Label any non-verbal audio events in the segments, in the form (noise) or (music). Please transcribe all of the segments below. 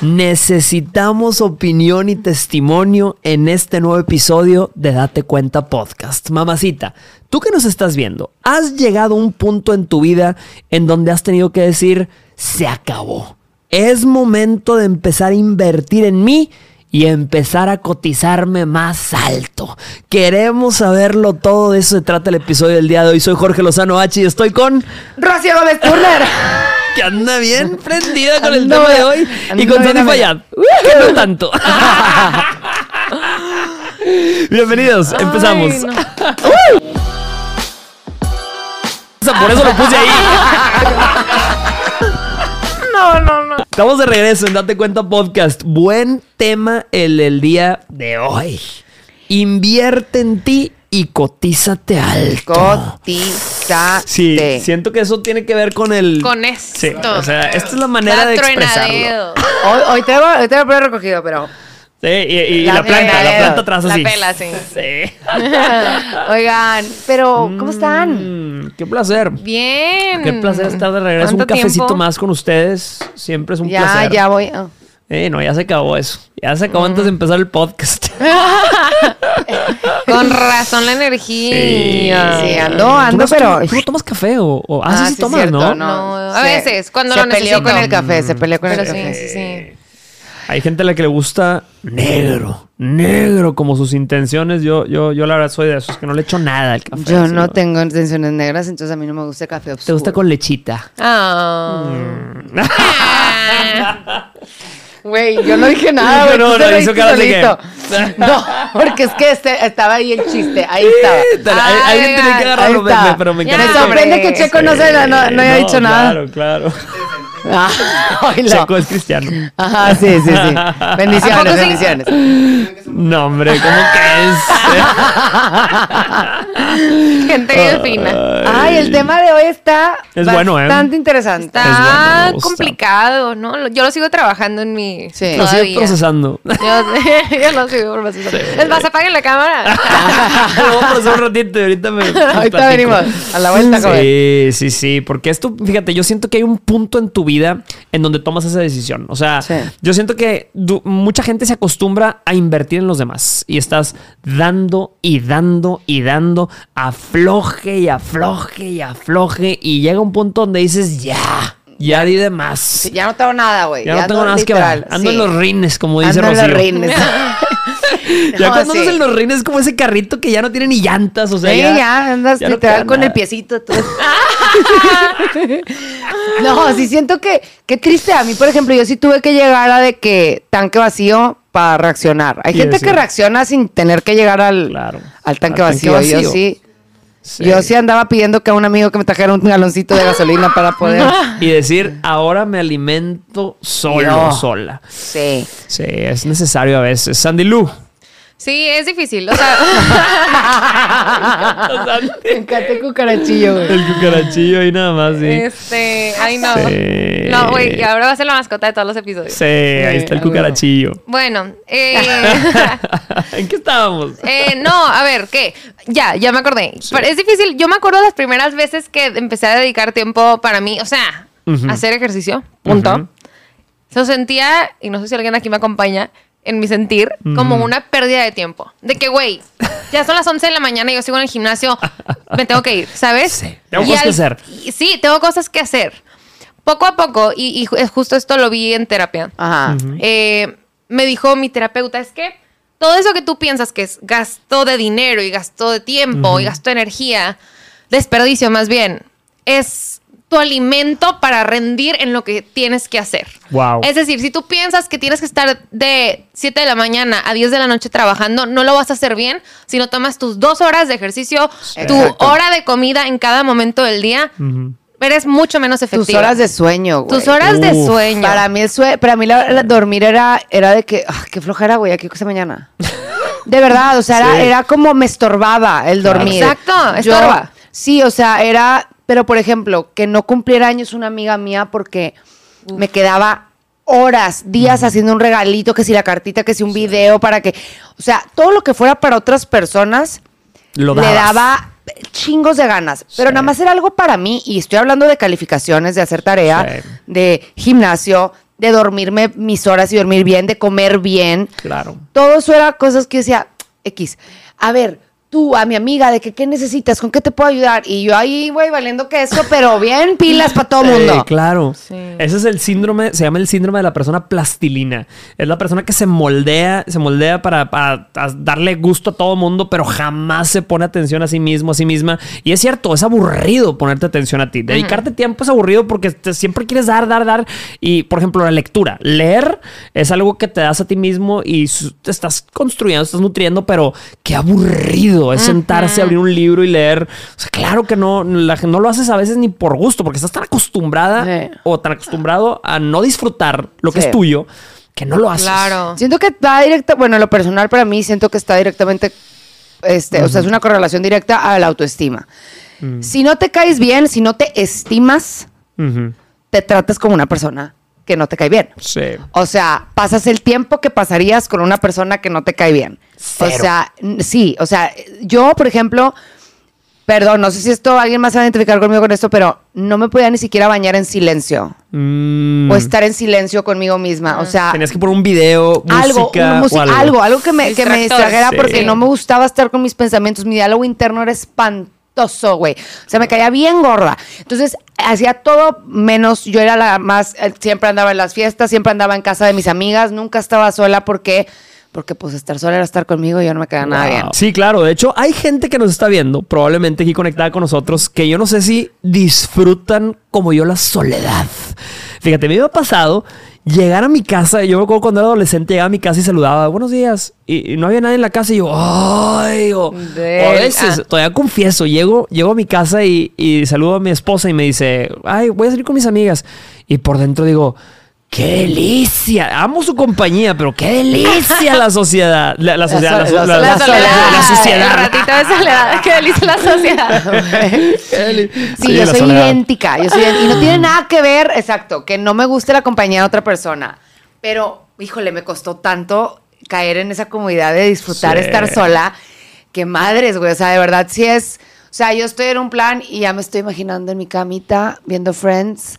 Necesitamos opinión y testimonio en este nuevo episodio de Date Cuenta Podcast. Mamacita, tú que nos estás viendo, ¿has llegado a un punto en tu vida en donde has tenido que decir, se acabó? Es momento de empezar a invertir en mí y empezar a cotizarme más alto. Queremos saberlo todo, de eso se trata el episodio del día de hoy. Soy Jorge Lozano H y estoy con... Rocío Gómez Turner. Que anda bien (laughs) prendida con el Ando tema de hoy y con a- Fayad. (laughs) Que no tanto. (laughs) Bienvenidos, empezamos. Ay, no. Por eso lo puse ahí. No, no, no. Estamos de regreso en Date Cuenta Podcast. Buen tema el del día de hoy. Invierte en ti y cotízate alto. Cotizate. Sí, siento que eso tiene que ver con el... Con esto. Sí, o sea, esta es la manera de expresarlo. Hoy, hoy te voy hoy te voy a poner recogido, pero. Sí, y, y La la, planta, la pela. planta atrás La así. pela, sí. Sí. (laughs) Oigan, pero, ¿cómo están? Mm, qué placer. Bien. Qué placer estar de regreso. Un ¿Cuánto cafecito tiempo? más con ustedes. Siempre es un Ya, placer. ya voy. ah. Eh, no, ya se acabó eso. Ya se acabó antes de empezar el podcast. (laughs) Con razón la energía. Sí, ando, ¿Tú ando, no- pero. ¿Tú no tomas café o...? o- ah, sí, sí sí, tomas, cierto, ¿no? No, a veces, cuando se lo peleó necesito. con el café, se peleó con Pero el sí, café. sí, sí. Hay gente a la que le gusta negro. Negro como sus intenciones. Yo, yo, yo la verdad soy de esos que no le echo nada al café. Yo no tengo intenciones negras, entonces a mí no me gusta el café oscuro. ¿Te gusta con lechita? Ah. Mm. Güey, yo no dije nada, (laughs) güey. No, no, te hizo cara de que-. No, porque es que este- estaba ahí el chiste. Ahí estaba. Ay, Alguien tiene que agarrarlo, pero me Ya, Me encanta. sorprende que Checo no, se, no, no, no haya No, dicho nada. Claro, claro. Ah. (laughs) Checo es cristiano. Ajá, sí, sí, sí. ¿A poco Bendiciones, sí? bendiciones. No, hombre, ¿cómo que (laughs) Gente bien fina. es? Ay, el tema de hoy está Es bueno, ¿eh? bastante interesante. Es bueno, Está complicado, ¿no? Yo lo sigo trabajando en mi. Sí. Lo todavía. procesando. (laughs) Yo, yo lo sigo procesando. Es más, apaguen la cámara. Lo voy a procesar un ratito y ahorita me. Ahorita venimos a la vuelta. Sí, sí, sí. Porque esto, fíjate, yo siento que hay un punto en tu vida en donde tomas esa decisión. O sea, Sí. yo siento que mucha gente se acostumbra a invertir en los demás y estás dando y dando y dando, afloje y afloje y afloje. Y llega un punto donde dices, ya, ya di de más. Sí, ya no tengo nada, güey. ya, no tengo nada que ver. Ando sí. en los rines, como dice Ando en los rines. (laughs) (laughs) Ya No, cuando sí. andas en los rines es como ese carrito que ya no tiene ni llantas, o sea, Sí, ya, ya, andas ya literal con nada. el piecito. tú. (laughs) (laughs) no, sí siento que, qué triste. A mí, por ejemplo, yo sí tuve que llegar a de que tanque vacío para reaccionar. Hay gente que reacciona sin tener que llegar al, Claro, al tanque, al vacío. Yo sí. Sí. Yo sí andaba pidiendo que a un amigo que me trajera un galoncito de gasolina para poder. (laughs) Y decir, ahora me alimento solo, sola. Sí. Sí, es necesario a veces. Sandy Lu. Sí, es difícil. O sea, (laughs) Me encanta el cucarachillo, güey. El cucarachillo ahí nada más, sí. este. Ay, no. Sí. No, güey, y ahora va a ser la mascota de todos los episodios. Sí, ahí está el cucarachillo. Bueno, eh. (laughs) ¿En qué estábamos? Eh, no, a ver, ¿qué? Ya, ya me acordé. Pero es difícil. Yo me acuerdo las primeras veces que empecé a dedicar tiempo para mí, o sea, Ujú. hacer ejercicio, punto. Ujú. Se sentía, y no sé si alguien aquí me acompaña, en mi sentir, como una pérdida de tiempo. De que, güey, ya son las 11 de la mañana y yo sigo en el gimnasio, me tengo que ir, ¿sabes? Sí, tengo Y cosas que hacer. y- sí, tengo cosas que hacer. Poco a poco, y, es justo esto lo vi en terapia. Ajá. Eh, me dijo mi terapeuta, es que todo eso que tú piensas que es gasto de dinero y gasto de tiempo y gasto de energía, desperdicio más bien, es tu alimento para rendir en lo que tienes que hacer. Wow. Es decir, si tú piensas que tienes que estar de 7 de la mañana a 10 de la noche trabajando, no lo vas a hacer bien si no tomas tus dos horas de ejercicio, tu Exacto. hora de comida en cada momento del día. Eres mucho menos efectiva. Tus horas de sueño, güey. Tus horas de sueño. Para mí, el sue- para mí la- la- dormir era, era de que, ah, qué flojera, güey, aquí cosa mañana. (laughs) De verdad, o sea, era, Sí. era como me estorbaba el dormir. Exacto, Yo- estorba. sí, o sea, era, pero por ejemplo, que no cumpliera años una amiga mía porque me quedaba horas, días haciendo un regalito, que si la cartita, que si un video, para que, o sea, todo lo que fuera para otras personas, Lo le daba chingos de ganas. Pero Sí. nada más era algo para mí. Y estoy hablando de calificaciones, de hacer tarea, Sí. de gimnasio, de dormirme mis horas y dormir bien, de comer bien. Claro. Todo eso era cosas que yo decía, X. A ver, tú, a mi amiga, de que qué necesitas, con qué te puedo ayudar. Y yo ahí, güey, valiendo queso, pero bien pilas para todo el mundo. Eh, claro. Ese es el síndrome, se llama el síndrome de la persona plastilina. Es la persona que se moldea, se moldea para, para darle gusto a todo el mundo, pero jamás se pone atención a sí mismo, a sí misma. Y es cierto, es aburrido ponerte atención a ti. Dedicarte tiempo es aburrido porque te- siempre quieres dar, dar, dar. Y, por ejemplo, la lectura. Leer es algo que te das a ti mismo y te estás construyendo, estás nutriendo, pero qué aburrido es sentarse, abrir un libro y leer. O sea, claro que no, la, no lo haces a veces ni por gusto, porque estás tan acostumbrada Sí. o tan acostumbrado a no disfrutar lo que Sí. es tuyo que no lo haces. Claro. Siento que está directa, bueno, en lo personal para mí siento que está directamente, este, o sea, es una correlación directa a la autoestima. Si no te caes bien, si no te estimas, te tratas como una persona que no te cae bien. Sí. O sea, pasas el tiempo que pasarías con una persona que no te cae bien. Cero. O sea, sí, o sea, yo, por ejemplo, perdón, no sé si esto alguien más se va a identificar conmigo con esto, pero no me podía ni siquiera bañar en silencio Mm. o estar en silencio conmigo misma. O sea, Tenías que poner un video, algo, música, una música, o algo. algo, algo que me, que me distrajera Sí. porque no me gustaba estar con mis pensamientos. Mi diálogo interno era espantoso, güey. O sea, me caía bien gorda. Entonces, hacía todo menos, yo era la más, eh, siempre andaba en las fiestas, siempre andaba en casa de mis amigas, nunca estaba sola porque, porque pues estar sola era estar conmigo y yo no me quedaba nada Wow. bien. Sí, claro. De hecho, hay gente que nos está viendo, probablemente aquí conectada con nosotros, que yo no sé si disfrutan como yo la soledad. Fíjate, me ha pasado llegar a mi casa. Yo me acuerdo cuando era adolescente, llegaba a mi casa y saludaba, buenos días. Y, y no había nadie en la casa. Y yo, ay, o, o a veces, ah. todavía confieso, llego, llego a mi casa y, y saludo a mi esposa y me dice, ay, voy a salir con mis amigas. Y por dentro digo, ¡Qué delicia! Amo su compañía, pero qué delicia la sociedad. La, la sociedad. La, la- la- soledad. la sociedad. El ratito de soledad. Qué delicia la sociedad. (laughs) Sí, yo la soy soledad. idéntica. Yo soy. Y no tiene nada que ver, exacto, que no me guste la compañía de otra persona. Pero, híjole, me costó tanto caer en esa comodidad de disfrutar Sí. estar sola. Que madres, güey. O sea, de verdad, sí es. O sea, yo estoy en un plan y ya me estoy imaginando en mi camita viendo Friends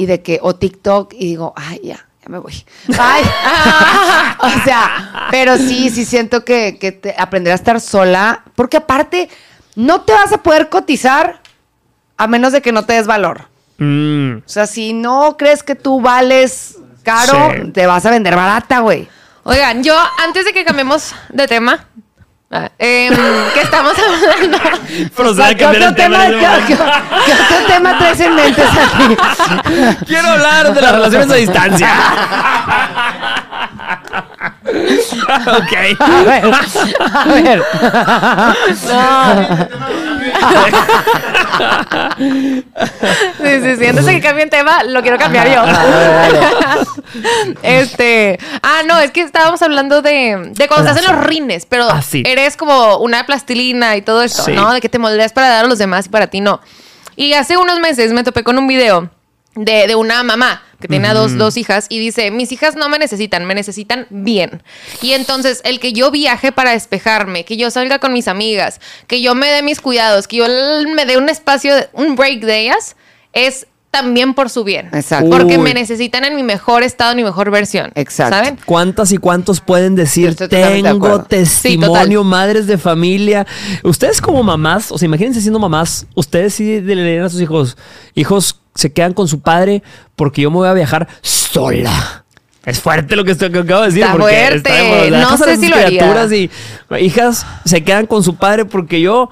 y de que, o TikTok, y digo, ay, ya, ya me voy. Ay, (laughs) o sea, pero sí, sí siento que, que te- aprender a estar sola, porque aparte, no te vas a poder cotizar a menos de que no te des valor. Mm, O sea, si no crees que tú vales caro, Sí. te vas a vender barata, güey. Oigan, yo antes de que cambiemos de tema, ah, em, que estamos hablando. (laughs) A ¿qué, otro tema qué- qué- qué otro tema traes en mente, Santi? (laughs) Quiero hablar de las relaciones a distancia. (laughs) ok. A ver, a ver. Sí, sí, sí. Antes de que cambie el tema, lo quiero cambiar yo. este. Ah, no, es que estábamos hablando de, de cuando estás en los rines, pero Ah, sí. eres como una plastilina y todo esto, Sí. ¿no? De que te moldeas para dar a los demás y para ti no. Y hace unos meses me topé con un video de, de una mamá que tiene a dos, dos hijas y dice, mis hijas no me necesitan, me necesitan bien. Y entonces el que yo viaje para despejarme, que yo salga con mis amigas, que yo me dé mis cuidados, que yo me dé un espacio, de- un break de ellas, es también por su bien. Exacto. Porque Uy. me necesitan en mi mejor estado, en mi mejor versión. Exacto. ¿Saben? ¿Cuántas y cuántos pueden decir de tengo testimonio, madres de familia? Ustedes como mamás, o sea, imagínense siendo mamás, ustedes sí le dirían a sus hijos, hijos se quedan con su padre porque yo me voy a viajar sola. Es fuerte lo que, estoy, que acabo de decir. Está porque fuerte. está- No sé si lo haría. criaturas y hijas se quedan con su padre porque yo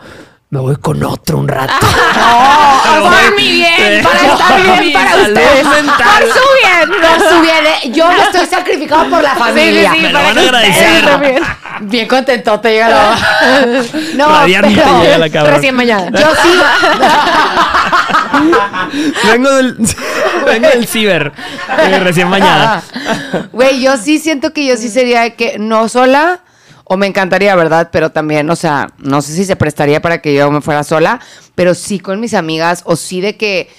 me voy con otro un rato. (laughs) por mi bien, para estar bien para ustedes. mental. Por su bien. Por su bien, eh, yo me (laughs) estoy sacrificando por la familia. Sí, sí, Me lo para van a agradecer. también. Bien contento te llega la... (laughs) No, Radiante pero... llega la cabrón. Recién bañada. Yo sí. vengo del, vengo del ciber, eh, recién bañada. Güey, yo sí siento que yo sí sería de que no sola, o me encantaría, ¿verdad? Pero también, o sea, no sé si se prestaría para que yo me fuera sola, pero sí con mis amigas, o sí de que.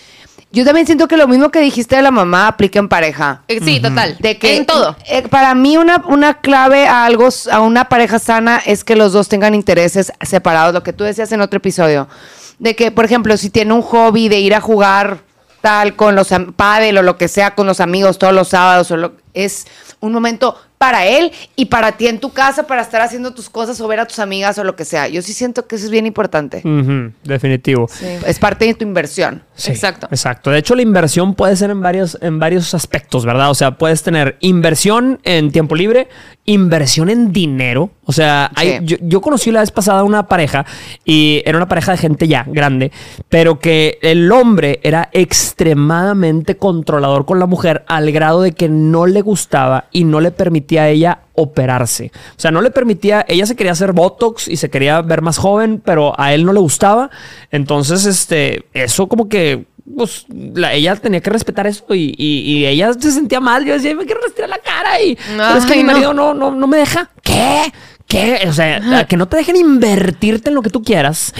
Yo también siento que lo mismo que dijiste de la mamá aplica en pareja. Eh, Sí, total. De que en todo. eh, para mí una, una clave a algo, a una pareja sana es que los dos tengan intereses separados, lo que tú decías en otro episodio. De que, por ejemplo, si tiene un hobby de ir a jugar tal con los pádel o lo que sea con los amigos todos los sábados o lo- es un momento para él y para ti en tu casa para estar haciendo tus cosas o ver a tus amigas o lo que sea. Yo sí siento que eso es bien importante. Definitivo. Es parte de tu inversión. Sí, Exacto. Exacto. De hecho, la inversión puede ser en varios, en varios aspectos, ¿verdad? O sea, puedes tener inversión en tiempo libre, inversión en dinero. O sea, hay- Sí. yo, yo conocí la vez pasada una pareja y era una pareja de gente ya grande, pero que el hombre era extremadamente controlador con la mujer al grado de que no le gustaba y no le permitía a ella operarse. O sea, no le permitía, ella se quería hacer Botox y se quería ver más joven, pero a él no le gustaba. Entonces, este, eso como que, pues, la- ella tenía que respetar eso y, y- y ella se sentía mal. Yo decía, me quiero retirar la cara y pero es que mi marido no, no, no me deja. ¿Qué? ¿Qué? O sea, que no te dejen invertirte en lo que tú quieras.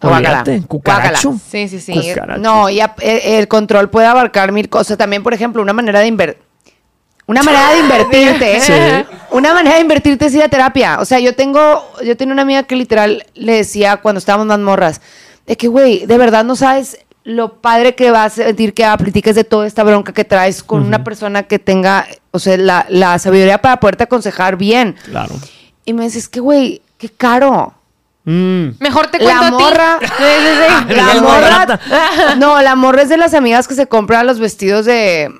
Olvídate, cucaracho. Sí, sí, sí. Cucaracho. No, y eh, el control puede abarcar mil cosas. También, por ejemplo, una manera de invertir. Una manera de invertirte, ¿eh? Una manera de invertirte es ir a terapia. O sea, yo tengo, yo tenía una amiga que literal le decía cuando estábamos más morras, de que, güey, de verdad no sabes lo padre que va a sentir que platiques de toda esta bronca que traes con una persona que tenga, o sea, la, la sabiduría para poderte aconsejar bien. Claro. Y me dices, que, güey, qué caro. Mm. Mejor te cuento La a ti. morra. (laughs) Sí, sí, sí. La morra. No, la morra es de las amigas que se compran los vestidos de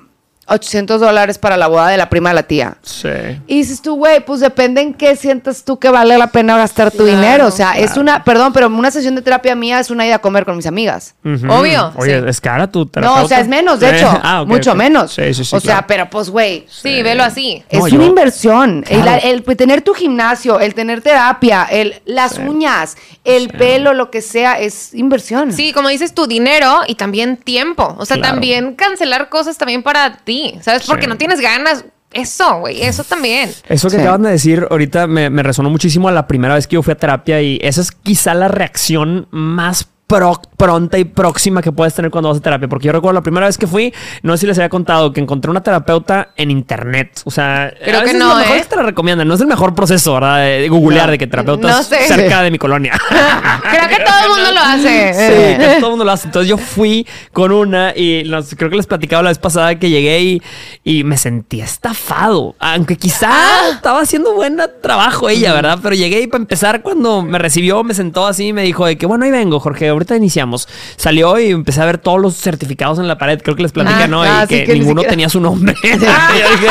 800 dólares para la boda de la prima de la tía. Sí. Y dices tú, güey, pues depende en qué sientas tú que vale la pena gastar tu dinero. O sea, es una, perdón, pero una sesión de terapia mía es una ida a comer con mis amigas. Obvio, Oye, sí. es cara tu No, terapeuta. o sea, es menos, de hecho. (laughs) Ah, mucho menos. Sí, sí, sí. o sea, pero pues, güey. Sí, velo así. Es No, una yo- inversión. El, Claro. el tener tu gimnasio, el tener terapia, el, las uñas, el pelo, lo que sea, es inversión. Sí, como dices, tu dinero y también tiempo. O sea, Claro. también cancelar cosas también para ti, ¿sabes? Porque Sí. no tienes ganas. Eso, güey, eso también. Eso que Sí. acaban de decir ahorita me, me resonó muchísimo a la primera vez que yo fui a terapia y esa es quizá la reacción más pro- pronta y próxima que puedes tener cuando vas a terapia. Porque yo recuerdo la primera vez que fui, no sé si les había contado, que encontré una terapeuta en internet. O sea, Creo a que no, lo mejor ¿eh? que te la recomiendan. No es el mejor proceso, ¿verdad? De, googlear No. de que terapeutas No sé. cerca de mi colonia. (laughs) Creo que todo el mundo lo hace. Sí, casi todo el mundo lo hace. Entonces yo fui con una y los- creo que les platicaba la vez pasada que llegué y, y me sentí estafado. Aunque quizá Ah. estaba haciendo buen trabajo ella, ¿verdad? Pero llegué y para empezar cuando me recibió me sentó así y me dijo de que bueno, ahí vengo, Jorge, ahorita iniciamos. Salió y empecé a ver todos los certificados en la pared. Creo que les platica, Ah, ¿no? ah, y sí, que, que ni ninguno siquiera- tenía su nombre. (laughs) (laughs) yo dije,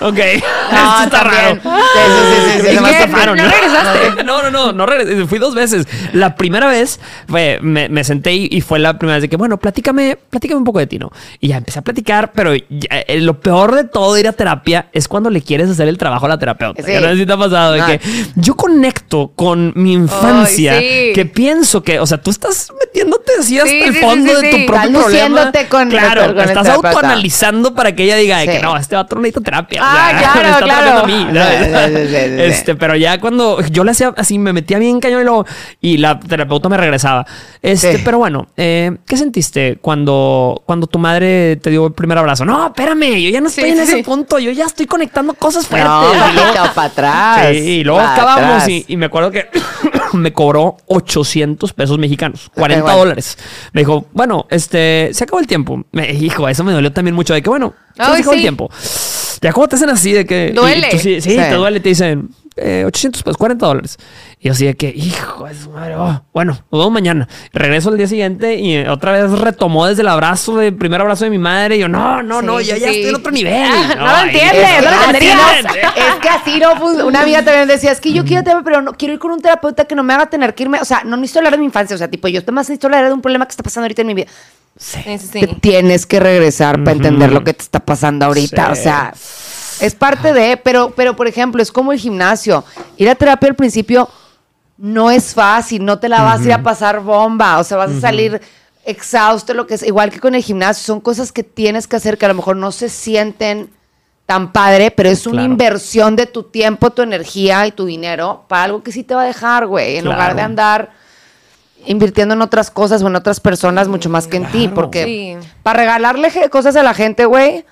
ok, No, (laughs) esto está raro. Sí, sí, sí, me estafaron, ¿No regresaste? no, no, no, no regresé. Fui dos veces. La primera vez fue, me, me senté y, fue la primera vez de que, bueno, platícame, platícame un poco de ti, ¿no? Y ya empecé a platicar, pero ya, eh, lo peor de todo de ir a terapia es cuando le quieres hacer el trabajo a la terapeuta. Sí. No sé si pasado de que yo conecto con mi infancia sí. que pienso que, o sea, tú estás metiéndote así hasta Sí, el sí, fondo sí, de sí. tu propio Estás problema. con- claro, con estás autoanalizando para que ella diga de que no, este vato necesita terapia. o Ah, sea, claro, me está claro. Este, pero ya cuando yo le hacía así, me metía bien cañón y, luego, y la terapeuta me regresaba. Este, Sí. pero bueno, eh, ¿qué sentiste cuando, cuando tu madre te dio el primer abrazo? No, espérame, yo ya no estoy Sí, en sí, ese sí. punto, yo ya estoy conectando cosas fuertes. No, Y luego- poquito para atrás. Sí, y luego acabamos y me acuerdo que (coughs) me cobró 800 pesos mexicanos, 40 bueno. dólares. Me dijo, bueno, este, se acabó el tiempo. Me dijo, eso me dolió también mucho de que, bueno, se Ay, acabó el tiempo. Ya como te hacen así de que... y Duele. tú sí, sí, Sí. te duele, te dicen eh, 800 pesos, 40 dólares. Y yo así de que, hijo de su madre, oh, bueno, nos vemos mañana. Regreso al día siguiente y eh, otra vez retomó desde el abrazo, el primer abrazo de mi madre. Y yo, no, no, Sí, no, ya, sí, ya estoy en otro nivel. No lo entiendes, es- no lo ah, entenderías. entiendes. Es que así no fun- Una amiga también decía, es que yo quiero terapia, pero no quiero ir con un terapeuta que no me haga tener que irme. O sea, no necesito hablar de mi infancia. O sea, tipo, yo más necesito hablar de un problema que está pasando ahorita en mi vida. Sí, sí, sí. Te tienes que regresar para entender lo que te está pasando ahorita. Sí. O sea, es parte de, pero, pero por ejemplo, es como el gimnasio. Ir a terapia al principio no es fácil, no te la vas a ir a pasar bomba, o sea, vas a salir exhausto, lo que es, igual que con el gimnasio, son cosas que tienes que hacer que a lo mejor no se sienten tan padre, pero es una Claro. inversión de tu tiempo, tu energía y tu dinero para algo que sí te va a dejar, güey, en lugar de andar invirtiendo en otras cosas o en otras personas mucho más que en ti, porque Sí. para regalarle cosas a la gente, güey,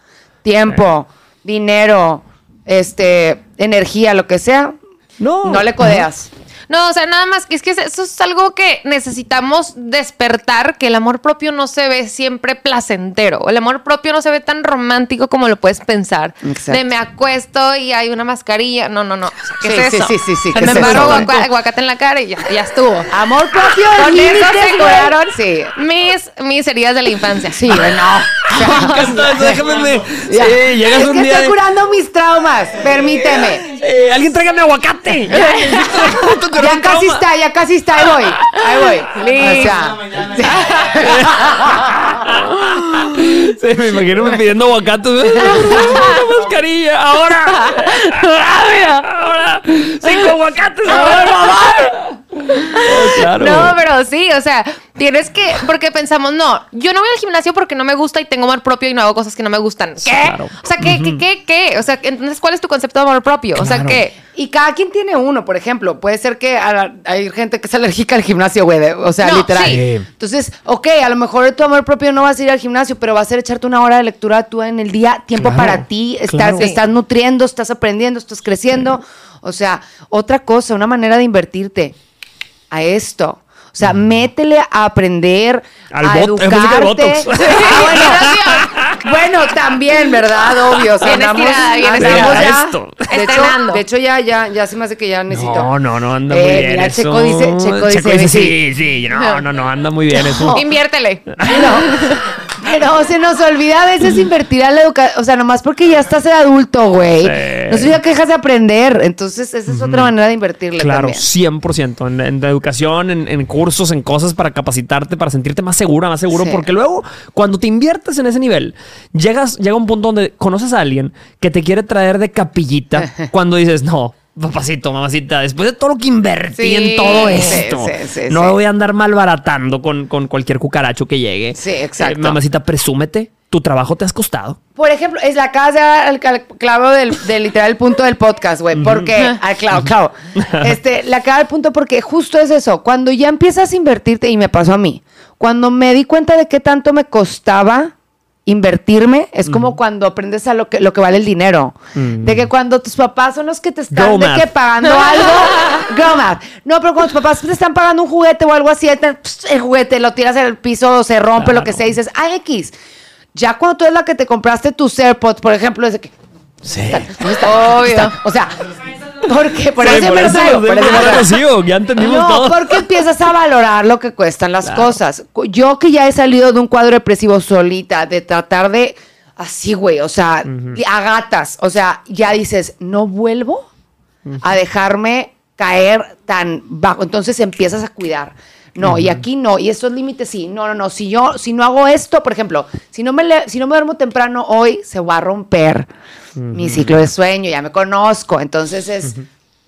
tiempo, dinero, este, energía, lo que sea, No. no le codeas. No, o sea, nada más que es que eso es algo que necesitamos despertar, que el amor propio no se ve siempre placentero. El amor propio no se ve tan romántico como lo puedes pensar. Exacto. De me acuesto y hay una mascarilla. No, no, no. O sea, ¿Qué Sí, es sí, eso? sí, sí, sí, ¿qué Me aguaca- aguacate en la cara y ya, ya estuvo. Amor propio, Con eso se curaron Sí. mis, mis heridas de la infancia. Sí, no. (laughs) Déjame, me- Ya. Sí, llegas es un que día. estoy curando mis traumas. Permíteme. Eh, alguien tráigame aguacate. (laughs) Ya casi está, ya casi está. Ahí voy. Ahí voy. (laughs) Liz. O sea, (laughs) Sí, me imagino me pidiendo aguacate. Una mascarilla. Ahora. (laughs) Ahora. Cinco aguacates. Ahora, (laughs) claro. No, pero sí, o sea, tienes que, porque pensamos, no, yo no voy al gimnasio porque no me gusta y tengo amor propio y no hago cosas que no me gustan. ¿Qué? Claro. O sea, ¿qué, qué, qué, qué? O sea, entonces, ¿cuál es tu concepto de amor propio? O sea. ¿qué? Y cada quien tiene uno, por ejemplo. Puede ser que hay gente que es alérgica al gimnasio, güey. O sea, No, literal. sí. Entonces, ok, a lo mejor tu amor propio no vas a ir al gimnasio, pero va a ser echarte una hora de lectura tú en el día, tiempo Claro, para ti. Estás, estás nutriendo, estás aprendiendo, estás creciendo. O sea, otra cosa, una manera de invertirte a esto. O sea, métele a aprender, Mm. Al a bot- educarte. Botox. (laughs) Ah, bueno. Bueno, también, ¿verdad? Obvio. O sea, Bien andamos, estirada, bien andamos estirada. ya. Esto. De hecho, Estrenando. de hecho, ya, ya, ya se me hace que ya necesito. No, no, no, anda Eh, muy bien. mira, eso. Checo dice- Checo dice, sí, sí. No, no, no, anda muy bien eso. (laughs) Inviértele. (laughs) Pero se nos olvida a veces invertir a la educación. O sea, nomás porque ya estás de adulto, güey. Sí. No significa que dejas de aprender. Entonces, esa es otra manera de invertirle Claro, también. 100%. En, en educación, en, en cursos, en cosas para capacitarte, para sentirte más segura, más seguro. Sí. Porque luego, cuando te inviertes en ese nivel, llegas, llega un punto donde conoces a alguien que te quiere traer de capillita (laughs) cuando dices, no. Papacito, mamacita, después de todo lo que invertí Sí, en todo esto, sí, sí, no voy a andar malbaratando con, con cualquier cucaracho que llegue. Sí, exacto. Eh, mamacita, presúmete, tu trabajo te has costado. Por ejemplo, es la dar al, al clavo del, del literal punto del podcast, güey. Porque, (laughs) al clavo, clavo. Este, la acaba del punto porque justo es eso. Cuando ya empiezas a invertirte, y me pasó a mí, cuando me di cuenta de qué tanto me costaba invertirme, es como cuando aprendes a lo que, lo que vale el dinero. De que cuando tus papás son los que te están de que pagando algo, (laughs) math. No, pero cuando tus papás te están pagando un juguete o algo así, el juguete lo tiras en el piso, se rompe, lo que sea, y dices, ah, X. Ya cuando tú eres la que te compraste tus AirPods, por ejemplo, es de que. Sí. ¿dónde está? ¿Dónde está? O sea, porque por Sí, eso me lo traigo, por eso me lo traigo. sigo, ya entendimos No, todo. porque empiezas a valorar lo que cuestan las cosas. Yo que ya he salido de un cuadro depresivo solita, de tratar de así, güey, o sea, a gatas, o sea, ya dices, no vuelvo a dejarme caer tan bajo. Entonces empiezas a cuidar. No, y aquí no, y estos límites sí. No, no, no. Si yo, si no hago esto, por ejemplo, si no me le- si no me duermo temprano hoy, se va a romper mi ciclo de sueño, ya me conozco. Entonces es,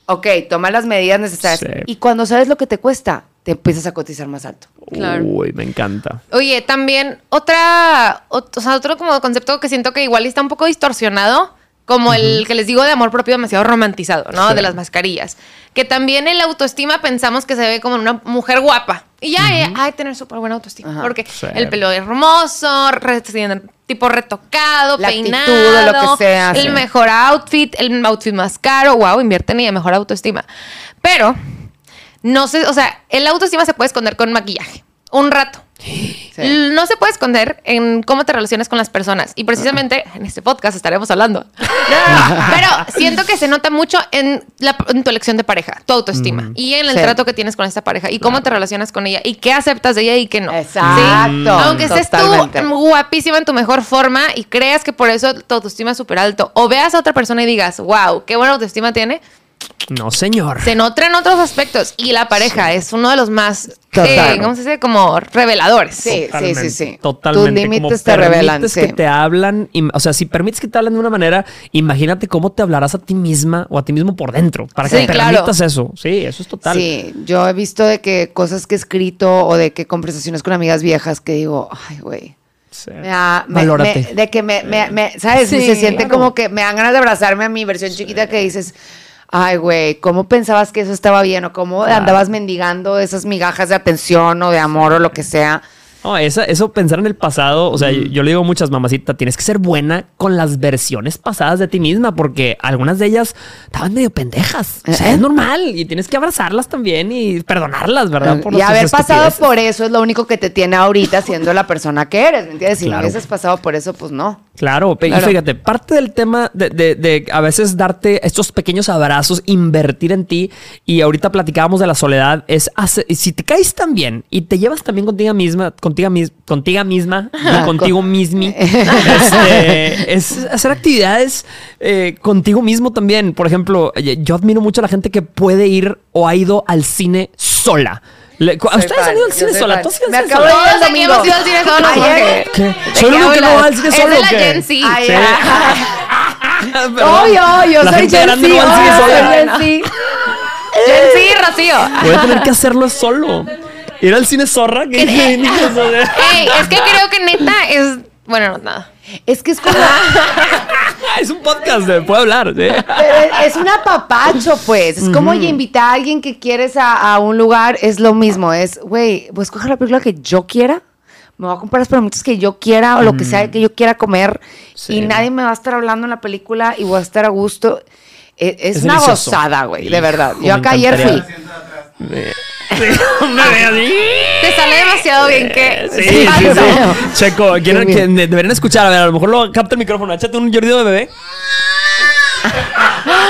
ok, toma las medidas necesarias. Sí. Y cuando sabes lo que te cuesta, te empiezas a cotizar más alto. Claro. Uy, me encanta. Oye, también otra, ot- o sea, otro como concepto que siento que igual está un poco distorsionado, como el que les digo de amor propio demasiado romantizado, ¿no? Sí. De las mascarillas. Que también el autoestima pensamos que se ve como una mujer guapa. Y ya, ya, hay que tener súper buena autoestima. Ajá. Porque Sí. el pelo es hermoso, tipo retocado, La peinado, actitud, lo que sea, el sí. mejor outfit, el outfit más caro. Wow, invierten y de mejor autoestima. Pero, no sé, o sea, el autoestima se puede esconder con maquillaje. Un rato. Sí. No se puede esconder en cómo te relacionas con las personas. Y precisamente en este podcast estaremos hablando. (laughs) Pero siento que se nota mucho en, la- en tu elección de pareja, tu autoestima. Y en el Sí. trato que tienes con esta pareja. Y cómo te relacionas con ella. Y qué aceptas de ella y qué no. Exacto. Aunque estés Totalmente. tú guapísima en tu mejor forma y creas que por eso tu autoestima es súper alto. O veas a otra persona y digas, wow, qué buena autoestima tiene. No, señor. Se nota en otros aspectos. Y la pareja es uno de los más, eh, ¿cómo se dice? Como reveladores. Sí, sí, sí, sí. Totalmente. Tus límites Como te revelan, permites sí. que te hablan, o sea, si permites que te hablen de una manera, imagínate cómo te hablarás a ti misma o a ti mismo por dentro, para que Sí, claro. permitas eso. Sí, eso es total. Sí, yo he visto de que cosas que he escrito o de que conversaciones con amigas viejas que digo, ay, güey. Sí. Me da- me- me- de que me, me- me- ¿sabes? Sí, Se siente claro. como que me dan ganas de abrazarme a mi versión chiquita que dices, ay, güey, ¿cómo pensabas que eso estaba bien? O cómo andabas mendigando esas migajas de atención o de amor o lo que sea. No, esa- eso pensar en el pasado, o sea, yo, yo le digo a muchas mamacitas, tienes que ser buena con las versiones pasadas de ti misma, porque algunas de ellas estaban medio pendejas. O sea, ¿Eh? es normal y tienes que abrazarlas también y perdonarlas, ¿verdad? Por y haber pasado por eso es lo único que te tiene ahorita siendo la persona que eres, ¿me entiendes? Si Claro. no hubieses pasado por eso, pues no. Claro, y fíjate, parte del tema de, de- de a veces darte estos pequeños abrazos, invertir en ti, y ahorita platicábamos de la soledad, es hacer- si te caes tan bien y te llevas también contigo misma, contigo, mis- contigo misma (laughs) y contigo mismi, este, es hacer actividades eh, contigo mismo también. Por ejemplo, yo admiro mucho a la gente que puede ir o ha ido al cine sola. Le- ¿Ustedes han ido al yo cine soy sola? ¿Tú has ido al Me cine acabo de sola? ir aquí domingo. hemos ido al cine solos. Ayer. ¿o ¿Qué? ¿De ¿Soy el único que no va al cine Es solo de o la? Gen Z. (laughs) Obvio, yo La soy gente Gen grande Z, no va al cine obvio, sola. soy Gen Z. Gen Z, Rocío. Voy a tener que hacerlo solo. Ir al cine zorra. que (laughs) Ey, es que creo que neta es. Bueno, no, nada. Es que es como. (laughs) es un podcast, eh, puedo hablar. ¿sí? Pero es un apapacho, pues. Es como oye, invitar a alguien que quieres a, a un lugar, es lo mismo. Es, güey, pues coger la película que yo quiera. Me voy a comprar las palomitas que yo quiera o lo que sea que yo quiera comer. Sí. Y nadie me va a estar hablando en la película y voy a estar a gusto. E- Es, Es una delicioso. gozada, güey, de Hijo, verdad. me Yo acá ayer fui. Así. Te sale demasiado bien que. Sí, sí, sí. Checo, quieren, que deberían escuchar. A ver, a lo mejor lo capta el micrófono. Échate un Jordi de bebé.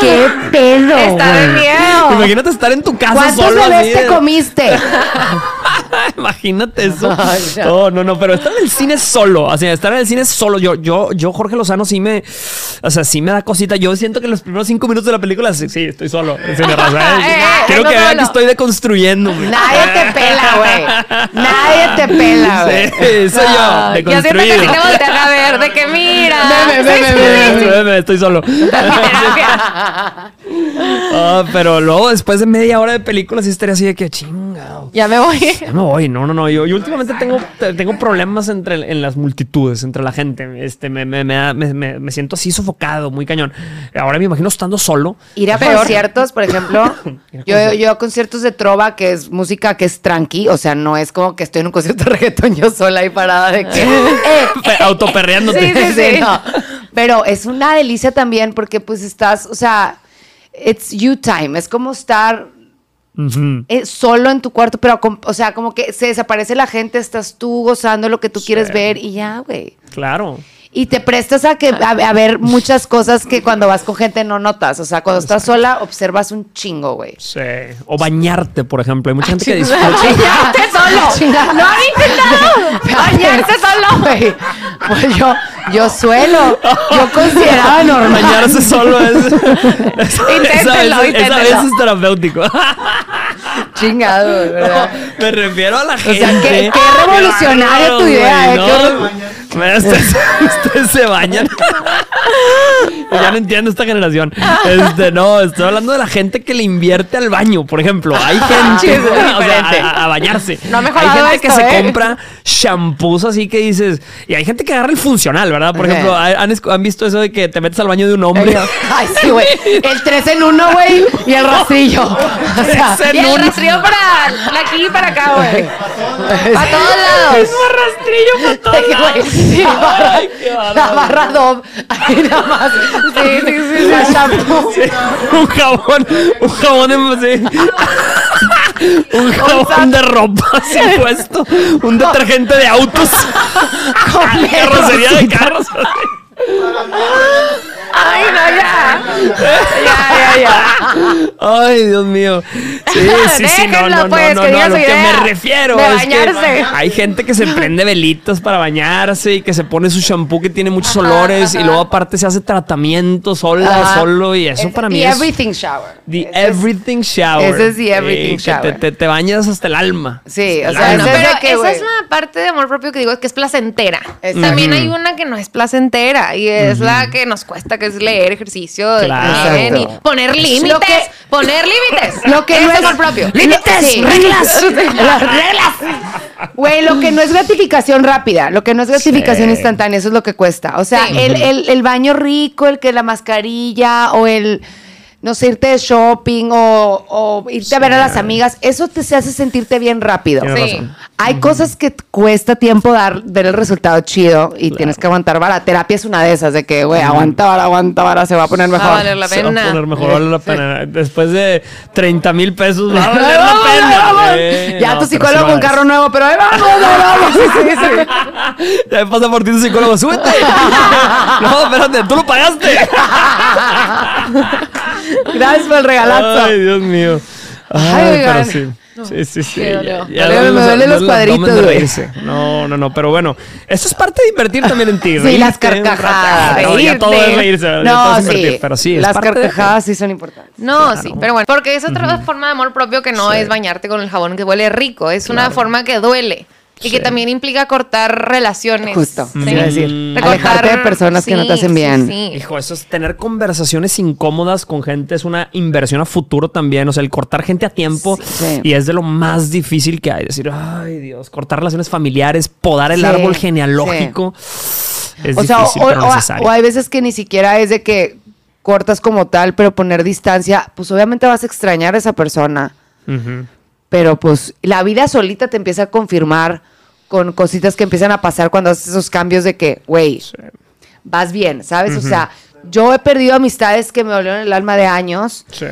¡Qué pedo! Está de miedo. Imagínate estar en tu casa ¿Cuántos solo. así bebés te comiste? (laughs) (laughs) Imagínate eso. No, no, no, pero estar en el cine solo, así, estar en el cine solo, yo, yo, yo, Jorge Lozano, sí me, o sea, sí me da cosita. Yo siento que en los primeros cinco minutos de la película, sí, sí, estoy solo. raza, (laughs) ¿eh? Eh, Quiero que vean que estoy deconstruyéndome. Nadie te pela, güey. Nadie te pela, güey. Sí, (laughs) soy yo, Yo siento que sí deconstruido. te voltean a ver, de que mira. Sí, sí, sí. Estoy solo. Ah, pero luego, después de media hora de película, sí estaría así de que Ya me voy. Ya me voy, no, no, no. Yo, yo últimamente tengo, te- tengo problemas entre en las multitudes, entre la gente. Este, me, me, me, me- siento así sofocado, muy cañón. Ahora me imagino estando solo. Ir a Peor. conciertos, por ejemplo. (coughs) Yo, yo a conciertos de trova, que es música que es tranqui, o sea, no es como que estoy en un concierto (laughs) de reggaetón yo sola ahí parada de que. (laughs) eh, Pe- Autoperreándote. sí, (laughs) sí, sí, no. Pero es una delicia también porque pues estás, o sea, it's you time, es como estar Eh, solo en tu cuarto, pero, o sea, como que se desaparece la gente, estás tú gozando lo que tú quieres ver y ya, güey. Claro. Y te prestas a que a, a ver muchas cosas que cuando vas con gente no notas. O sea, cuando estás sola, observas un chingo, güey. Sí. O bañarte, por ejemplo. Hay mucha gente que disfruta. (laughs) Bañarte solo. No han intentado. (laughs) Bañarse solo. Güey, Pues yo, yo suelo. Yo (laughs) consideraba normal. Bañarse solo es. es- esa, Inténtelo, vez, esa inténtelo. vez es terapéutico. (laughs) Chingado, ¿verdad? Me refiero a la gente. sea, qué- qué revolucionario bárbaro, tu idea, eh, ¿no? qué. Mira, Ustedes, ustedes se bañan. (laughs) ya no entiendo esta generación. Este, no, estoy hablando de la gente que le invierte al baño, por ejemplo. Hay gente Sí, es (laughs) o sea, a, a bañarse. No ha hay gente que se ¿eh? compra shampoos así que dices. Y hay gente que agarra el funcional, ¿verdad? Por ejemplo, ¿han, visto eso de que te metes al baño de un hombre? Ay, sí, güey. El 3 en 1, güey. Y el rastrillo. O sea, el no- rastrillo para aquí y para acá, güey. Para todos lados. rastrillo para todos (laughs) güey, la barra, Ay, qué bárbaro. la barra Dove. Ahí nada más. Sí, sí, sí. La shampoo. un jabón, un jabón de, sí. un jabón de ropa así puesto, un detergente de autos, (laughs) carrocería de carros. Ay, no, ya. Ya, ya, ya. Ay, Dios mío. Sí, sí, sí, no, Déjenlo, no, no, pues, no, que no, a lo que me refiero de es que hay gente que se prende velitas para bañarse y que se pone su shampoo que tiene muchos olores y luego aparte se hace tratamiento sola, Ajá. solo y eso Es para the mí es everything shower. the Ese everything shower. ese es the everything que te- shower. Te, te bañas hasta el alma. Sí, o sea, es Pero que, esa es la parte de amor propio que digo que es placentera. Exacto. También hay una que no es placentera y es la que nos cuesta, que es leer ejercicio de Claro. bien y poner límites. Que- poner límites. Lo que Eso no es amor propio. ¡Límites! Sí. ¡Reglas! (laughs) ¡Las reglas! Güey, lo que no es gratificación rápida, lo que no es gratificación Sí. instantánea, eso es lo que cuesta. O sea, Sí. el, el- el baño rico, el que la mascarilla o el. No sé, irte de shopping o, o irte a ver a las amigas, eso te se hace sentirte bien rápido. Sí. Hay cosas que cuesta tiempo dar, ver el resultado chido y tienes que aguantar vara. Terapia es una de esas, de que, güey, aguanta vara, aguanta vara, se va a poner Va mejor. a valer la Se va a pena. poner mejor, vale la pena. Después de 30 mil pesos, va a valer la (laughs) Vamos, pena. vamos. Eh, ya no, tu psicólogo con carro nuevo, pero ahí vamos, ahí vamos. (laughs) Sí, sí, sí. Ya pasa por ti tu psicólogo, súbete. (laughs) no, espérate, tú lo pagaste. Gracias por el regalazo. Ay, Dios mío. Ay, Ay, pero sí. Sí, sí, sí. Ya- Me me duelen los cuadritos, güey. No, no, no. Pero bueno, eso es parte de invertir también en ti. Sí, reírte, las carcajadas. No, ya todo es reírse. No, es invertir, sí. Pero sí, es Las parte de- carcajadas sí son importantes. No, sí, pero bueno, porque es otra forma de amor propio que no es bañarte con el jabón que huele rico, es una forma que duele y que también implica cortar relaciones. Justo, Sí. iba a decir. Mm. Alejarte de personas que no te hacen bien. sí. Hijo, eso es tener conversaciones incómodas con gente, es una inversión a futuro también. O sea, el cortar gente a tiempo Sí. y es de lo más difícil que hay. Decir, ay Dios, cortar relaciones familiares, podar el Sí, árbol genealógico. Es o sea, difícil, o, pero o- necesario. o hay veces que ni siquiera es de que cortas como tal, pero poner distancia, pues obviamente vas a extrañar a esa persona. Ujú. Pero pues la vida solita te empieza a confirmar con cositas que empiezan a pasar cuando haces esos cambios de que, güey, vas bien, ¿sabes? O sea, yo he perdido amistades que me dolieron el alma de años Sí.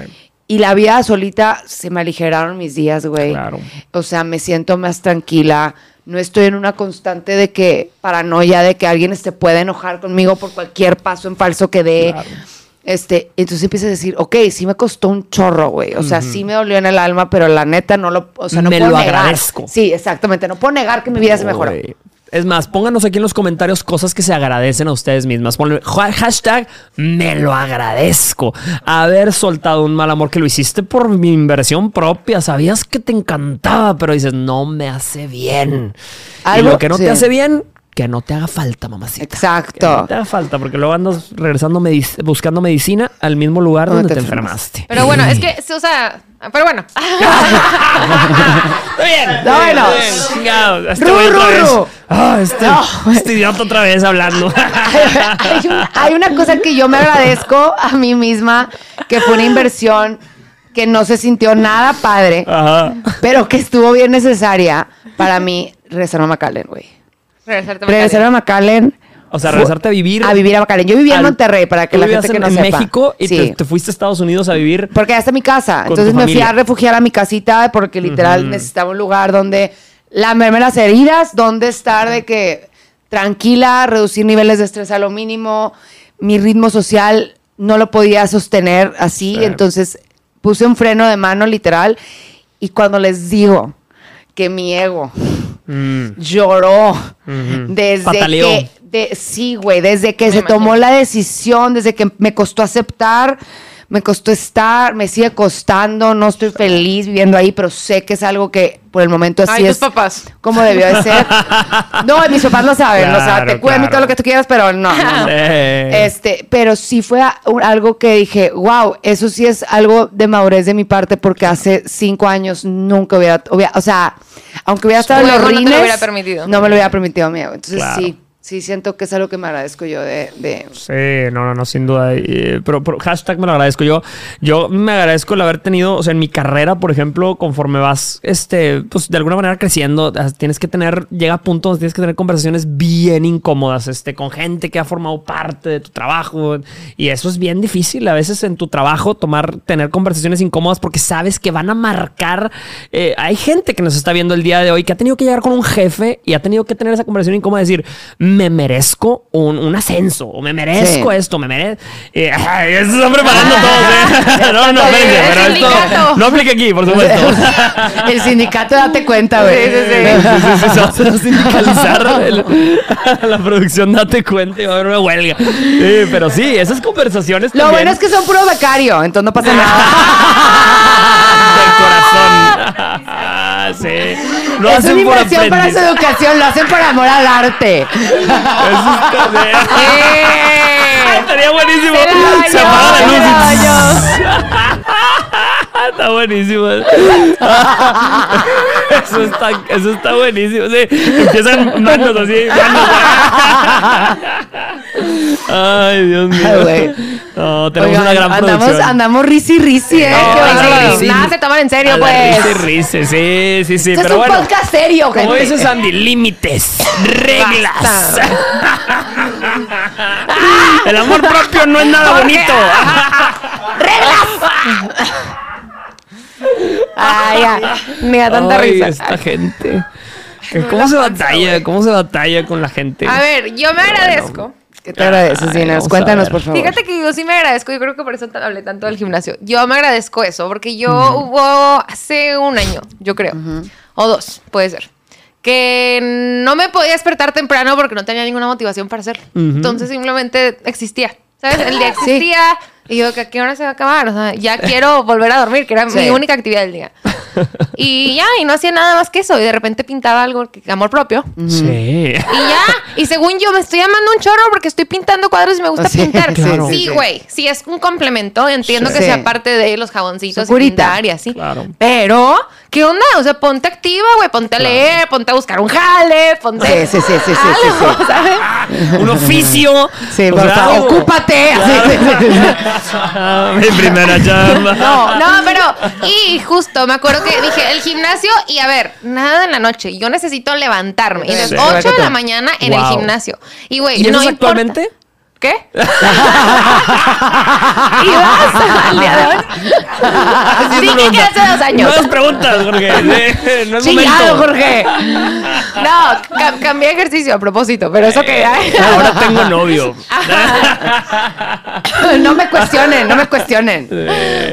y la vida solita se me aligeraron mis días, güey. Claro. O sea, me siento más tranquila. No estoy en una constante de que paranoia de que alguien se puede enojar conmigo por cualquier paso en falso que dé. Claro. Este, entonces empiezas a decir, ok, sí me costó un chorro, güey. O sea, sí me dolió en el alma, pero la neta no lo, o sea, no Me puedo lo negar. agradezco. Sí, exactamente. No puedo negar que mi vida se mejoró. Es más, pónganos aquí en los comentarios cosas que se agradecen a ustedes mismas. Ponle ha- hashtag me lo agradezco. Haber soltado un mal amor que lo hiciste por mi inversión propia. Sabías que te encantaba, pero dices, no me hace bien. y Algo- lo que no sí. te hace bien, que no te haga falta, mamacita. Exacto. Que no te haga falta, porque luego andas regresando medic- buscando medicina al mismo lugar Donde te te enfermaste. Pero bueno, es que, (laughs) o sea, pero bueno. Está bien. (laughs) No, bueno. Chingado. Este Ru, otra vez. Ah, este, No. (laughs) este idiota otra vez hablando. hay, una, hay una cosa que yo me agradezco a mí misma, que fue una inversión que no se sintió nada padre, Ajá. pero que estuvo bien necesaria para mí regresar a McAllen, güey. Regresarte a Regresar a McAllen. O sea, regresarte a vivir. A vivir a McAllen. Yo vivía en Monterrey, para que la gente que no en sepa. México y Sí. te, te fuiste a Estados Unidos a vivir. Porque ya está mi casa. Entonces me fui a refugiar a mi casita porque literal necesitaba un lugar donde lamerme las heridas, donde estar de que tranquila, reducir niveles de estrés a lo mínimo. Mi ritmo social no lo podía sostener así. Sí. Entonces puse un freno de mano literal. Y cuando les digo que mi ego Mm, lloró desde Pataleó. que de, sí, güey, desde que Me se imagino. tomó la decisión, desde que me costó aceptar, me costó estar, me sigue costando, no estoy feliz viviendo ahí, pero sé que es algo que por el momento así Ay, tus es papás. como debió de ser. (laughs) No, mis papás lo saben, o sea, te cuidan y claro. todo lo que tú quieras, pero no, no, no. Eh, Este, pero sí fue algo que dije, wow, eso sí es algo de madurez de mi parte porque hace cinco años nunca hubiera, hubiera- o sea, aunque hubiera estado en los ego no te lo rines, hubiera permitido. no me lo hubiera permitido mi ego. Entonces Claro. sí, sí siento que es algo que me agradezco yo de, Sí, no, no, no, sin duda. Pero, hashtag me lo agradezco. Yo, yo me agradezco el haber tenido, o sea, en mi carrera, por ejemplo, conforme vas, este, pues de alguna manera creciendo, ah, tienes que tener, llega a puntos tienes que tener conversaciones bien incómodas, este, con gente que ha formado parte de tu trabajo. Y eso es bien difícil a veces en tu trabajo, tomar, tener conversaciones incómodas porque sabes que van a marcar. eh, hay gente que nos está viendo el día de hoy que ha tenido que llegar con un jefe y ha tenido que tener esa conversación incómoda de decir, me merezco un, un ascenso, o me merezco Sí. esto, me merezco. Eh, se están preparando todos, ¿eh? (laughs) No, no, espérense, pero esto no aplica aquí, por supuesto. (laughs) el sindicato, date cuenta, güey. Sí, sí, sí. (laughs) Se va a sindicalizar el- la producción, date cuenta y va a haber una huelga. Sí, pero sí, esas conversaciones Lo también bueno es que son puro becario, entonces no pasa nada. del corazón. Ah, sí. Lo es hacen una por inversión para su educación, lo hacen por amor al arte. (laughs) Eso está- (laughs) ¡Eh! (laughs) Estaría buenísimo. Se apaga la luz. Está buenísimo. Eso está, eso está buenísimo. Sí, empiezan manos así, manos. Ay, Dios mío. Ay. No, tenemos Oigan, una gran andamos, producción. andamos risi risi, ¿eh? No, no. Nada se toman en serio, pues. risa y risa, Sí, sí, sí. Pero es un bueno. Podcast serio, Como gente. dice Sandy, límites, reglas. El amor propio no es nada bonito. Ay, ya. Me da tanta Ay, risa. esta gente. ¿Cómo se batalla? ¿Cómo se batalla con la gente? A ver, yo me agradezco. ¿Qué te agradeces, Ay, Dinas? vamos a Cuéntanos, ver. por favor. Fíjate que yo sí me agradezco, yo creo que por eso hablé tanto del gimnasio. Yo me agradezco eso, porque yo hubo hace un año, yo creo, o dos, puede ser, que no me podía despertar temprano porque no tenía ninguna motivación para hacerlo. Entonces simplemente existía, ¿sabes? El día existía y yo, ¿que ¿a qué hora se va a acabar? O sea, ya quiero (laughs) volver a dormir, que era Sí. mi única actividad del día. (laughs) Y ya, y no hacía nada más que eso, y de repente pintaba algo, que amor propio. Sí. Y ya, y según yo me estoy amando un chorro porque estoy pintando cuadros y me gusta Sí, pintar. (laughs) claro. Sí, güey, sí, es un complemento, entiendo Sí. que sea parte de los jaboncitos y Sucurita. pintar y así. Claro. Pero, ¿qué onda? O sea, ponte activa, güey, ponte a leer, ponte a buscar un jale, ponte Sí, sí, sí, sí, sí, sí, algo, sí. ¿sabes? (laughs) Un oficio. Sí, O por sea, favor, algo. ocúpate. Así, sí, sí, sí. Mi primera chamba. No, no, pero y justo me acuerdo que dije el gimnasio y a ver, nada en la noche, yo necesito levantarme. Y Sí. 8 de la mañana en el gimnasio. Y güey, ¿Y eso no es importa- actualmente? ¿Qué? (laughs) ¿Y vas al día de hoy? Sí, que hace dos años. Nuevas preguntas, Jorge. (laughs) No es momento. Jorge. No, ca- cambié de ejercicio a propósito, pero eso que Ahora tengo novio. (laughs) No me cuestionen, no me cuestionen.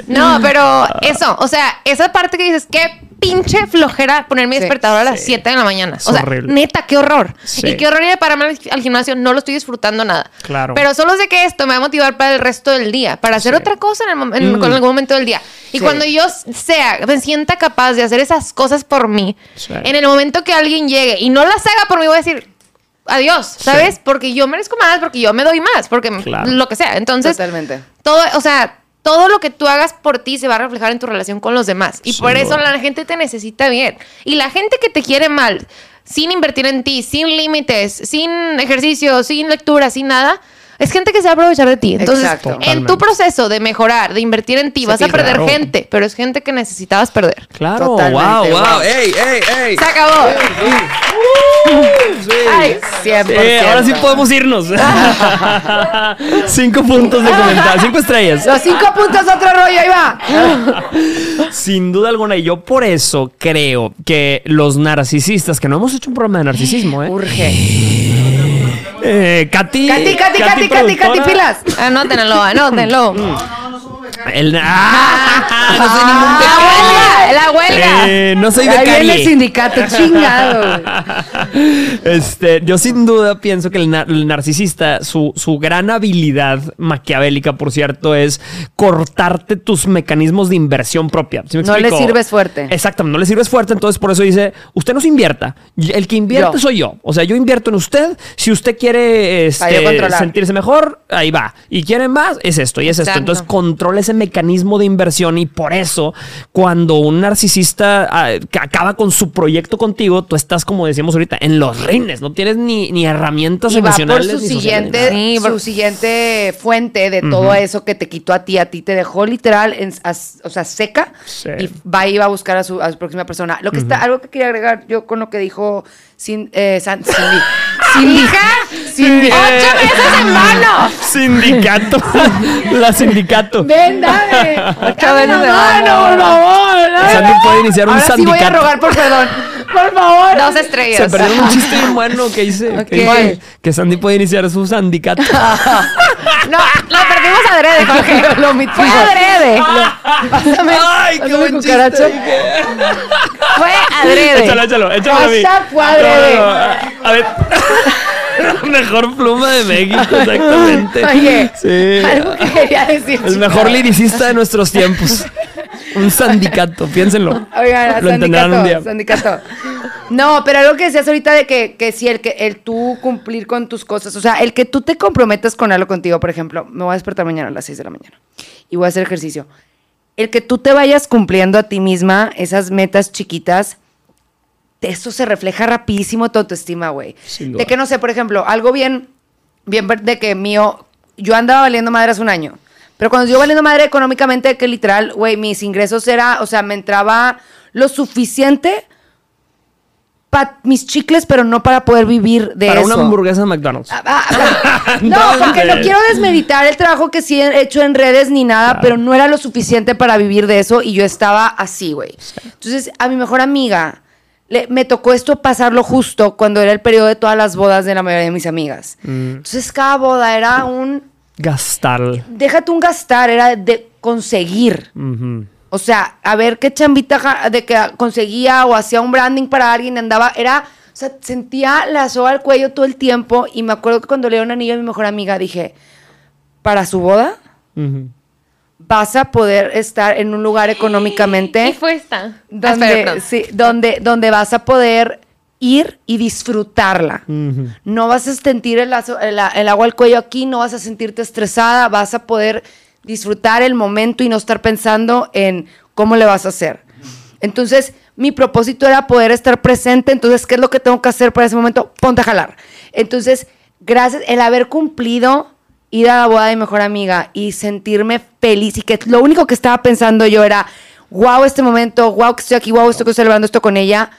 No, pero eso, o sea, esa parte que dices, qué pinche flojera poner mi Sí, despertador a las sí. 7 de la mañana. Es o sea, horrible. neta, qué horror. Sí. Y qué horror ir a pararme al, al gimnasio, no lo estoy disfrutando nada. Claro. Pero solo sé que esto me va a motivar para el resto del día, para hacer otra cosa en, el en- Mm. con algún momento del día. Y cuando yo sea, me sienta capaz de hacer esas cosas por mí, en el momento que alguien llegue y no las haga por mí, voy a decir, adiós, ¿sabes? Porque yo merezco más, porque yo me doy más, porque Claro. lo que sea. Entonces, Totalmente. todo, o sea, todo lo que tú hagas por ti se va a reflejar en tu relación con los demás. Y por eso la gente te necesita bien. Y la gente que te quiere mal, sin invertir en ti, sin límites, sin ejercicio, sin lectura, sin nada, es gente que se va a aprovechar de ti. Entonces, Exacto. en tu proceso de mejorar, de invertir en ti, Se vas a perder Claro. gente, pero es gente que necesitabas perder. Claro, Totalmente, wow, wow. wow. Ey, ey, ey. Se acabó. Sí. Ay, 100%. Sí, ahora sí podemos irnos. (laughs) cinco puntos de comentario, cinco estrellas. Los cinco puntos, otro rollo, ahí va. Sin duda alguna, y yo por eso creo que los narcisistas, que no hemos hecho un programa de narcisismo, ¿eh? Urge. Eh, Katy. Katy, Katy, Katy, Katy, Katy, pilas. Anótenlo, anótenlo. El, ¡Ah! no soy ningún La huelga, la huelga. Eh, no soy Ahí viene el sindicato, chingado. Este, yo sin duda pienso que el, nar- el narcisista, su, su gran habilidad maquiavélica, por cierto, es cortarte tus mecanismos de inversión propia. ¿Sí me No le explico? sirves fuerte. Exactamente, no le sirves fuerte, entonces por eso dice, usted no se invierta. El que invierte Yo. soy yo. O sea, yo invierto en usted. Si usted quiere este, Para yo controlar. sentirse mejor, ahí va. Y quiere más, es esto y es esto. Exacto. Entonces controla ese mecanismo de inversión y por eso cuando un narcisista ah, acaba con su proyecto contigo, tú estás, como decíamos ahorita, en los reines. No tienes ni, ni herramientas Y va por emocionales. su ni sociales, siguiente, Sí, su siguiente fuente de todo eso que te quitó a ti, a ti te dejó literal, en, o sea, seca Sí. y va y va a buscar a su, a su próxima persona. Lo que está, algo que quería agregar yo con lo que dijo Sin, eh, San- Cindy. Cindy. (laughs) Cindy. ¡Ocho meses en vano! Sindicato. (laughs) La sindicato. Ven, dame. Ocho veces de mano, mano. por favor. Sandy puede iniciar un Ahora sí voy a sindicato. rogar por perdón. Por favor. Dos estrellas. Se perdió un chiste bien bueno que hice. Ok. Que, dije que Sandy puede iniciar su sindicato. (laughs) No, lo perdimos adrede, Jorge. Lo- (laughs) lo omitimos. Fue adrede. (laughs) Pásame, Ay, qué buen cucaracho. chiste. Fue adrede. Échalo, échalo, échalo a mí. No, no, no. A ver. Mejor pluma de México, exactamente. Oye, Sí. algo que quería decir. El mejor liricista de nuestros tiempos. Un sindicato, piénsenlo. (laughs) Oigan, Lo entenderán un día. sindicato. No, pero algo que decías ahorita de que, que sí, el que el tú cumplir con tus cosas, o sea, el que tú te comprometas con algo contigo, por ejemplo, me voy a despertar mañana a las 6 de la mañana y voy a hacer ejercicio. El que tú te vayas cumpliendo a ti misma esas metas chiquitas, eso se refleja rapidísimo tu autoestima, güey. De que no sé, por ejemplo, algo bien, bien de que mío, yo andaba valiendo madre hace un año. Pero cuando yo valiendo madre económicamente, que literal, güey, mis ingresos era, o sea, me entraba lo suficiente para mis chicles, pero no para poder vivir de Para eso. una hamburguesa de McDonald's. Ah, ah, (laughs) no, Entonces- porque no quiero desmeditar el trabajo que sí he hecho en redes ni nada, Claro. pero no era lo suficiente para vivir de eso y yo estaba así, güey. Entonces, a mi mejor amiga le- me tocó esto pasarlo justo cuando era el periodo de todas las bodas de la mayoría de mis amigas. Mm. Entonces, cada boda era un, Gastar. déjate un gastar, era de conseguir. O sea, a ver qué chambita de que conseguía o hacía un branding para alguien, andaba, era, o sea, sentía la soga al cuello todo el tiempo y me acuerdo que cuando le di un anillo a mi mejor amiga dije, para su boda vas a poder estar en un lugar económicamente Y fue esta. Ah, donde, perdón. sí, donde, donde vas a poder ir y disfrutarla. No vas a sentir el, el- el agua al cuello aquí, no vas a sentirte estresada, vas a poder disfrutar el momento y no estar pensando en cómo le vas a hacer. Entonces, mi propósito era poder estar presente, entonces, ¿qué es lo que tengo que hacer para ese momento? Ponte a jalar. Entonces, gracias, el haber cumplido ir a la boda de mi mejor amiga y sentirme feliz y que lo único que estaba pensando yo era, wow, este momento, wow, que estoy aquí, wow, estoy celebrando esto con ella,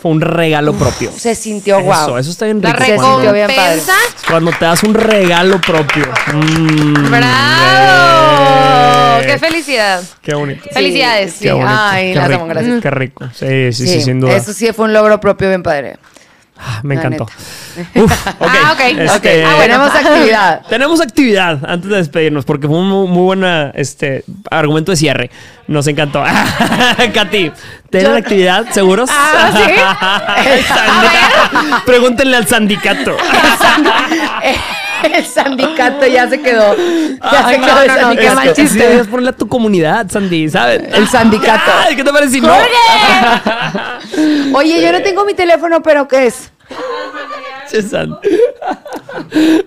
Fue un regalo propio. se sintió wow. Eso, eso está bien La rico. Se cuando- sintió bien padre. recompensa. Cuando te das un regalo propio. Mm, ¡Bravo! eh, ¡Qué felicidad! Qué bonito. Sí, Felicidades. sí. Qué bonito. Ay, qué rico, gracias. Qué rico. Sí, sí, sí, sin duda. Eso sí fue un logro propio bien padre. Ah, Me la encantó. Uf, (laughs) ok. Ah, ok. Este, Ah, bueno. Tenemos (laughs) actividad. Tenemos actividad antes de despedirnos porque fue un muy, muy buena este argumento de cierre. Nos encantó. (laughs) Katy, ¿tienen actividad? ¿Seguros? Ah, Pregúntenle al sindicato. (laughs) El sindicato ya se quedó. Ya Ay, se quedó no, el no, no, sindicato. qué mal Es que chiste. sí debes ponerle a tu comunidad, Sandy, ¿sabes? El sindicato. Ay, ¿Qué te parece si no? Oye, yo no tengo mi teléfono, pero ¿qué es?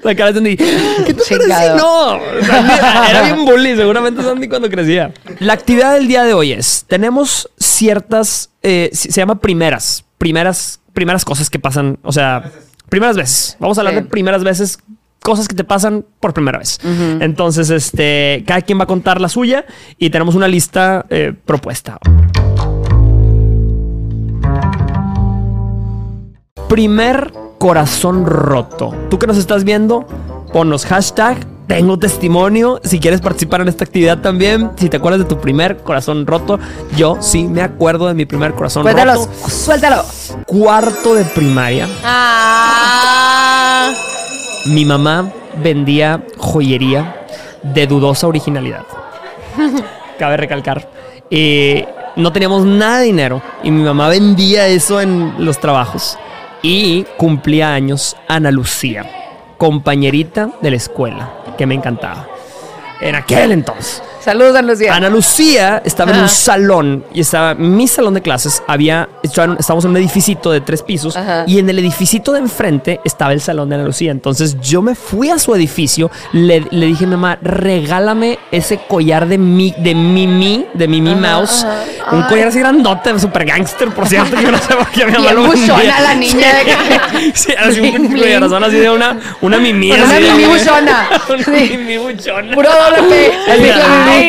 La cara de Sandy. ¿Qué te parece no? Sandy era bien bully, seguramente Sandy cuando crecía. La actividad del día de hoy es, tenemos ciertas, eh, se se llama primeras, primeras, primeras cosas que pasan, o sea, primeras veces. Vamos a hablar Sí. de primeras veces, cosas que te pasan por primera vez. Entonces, este, cada quien va a contar la suya y tenemos una lista eh, propuesta. Primer corazón roto. Tú que nos estás viendo, ponnos hashtag. Tengo testimonio. Si quieres participar en esta actividad también, si te acuerdas de tu primer corazón roto, yo sí me acuerdo de mi primer corazón Cuéntalos, roto. suéltalo. Cuarto de primaria. Ah, Mi mamá vendía joyería de dudosa originalidad. (laughs) Cabe recalcar. Eh, no teníamos nada de dinero y mi mamá vendía eso en los trabajos. Y cumplía años Ana Lucía, compañerita de la escuela, que me encantaba. En aquel entonces. Saludos, Ana Lucía. Ana Lucía estaba en un salón y estaba mi salón de clases. Había estábamos en un edificito de tres pisos Ajá. y en el edificito de enfrente estaba el salón de Ana Lucía. Entonces yo me fui a su edificio, le, le dije a mi mamá, regálame ese collar de mi, de Mimi, de Mimi Mouse. ajá. Un collar así grandote, super gangster, por cierto, que yo no sé por qué mi mamá lo buchona la niña de que- (laughs) Sí, así un collarazón así de una, una Mimi. Una de- Mimi buchona. (laughs) una Sí. Mimi buchona. Puro doble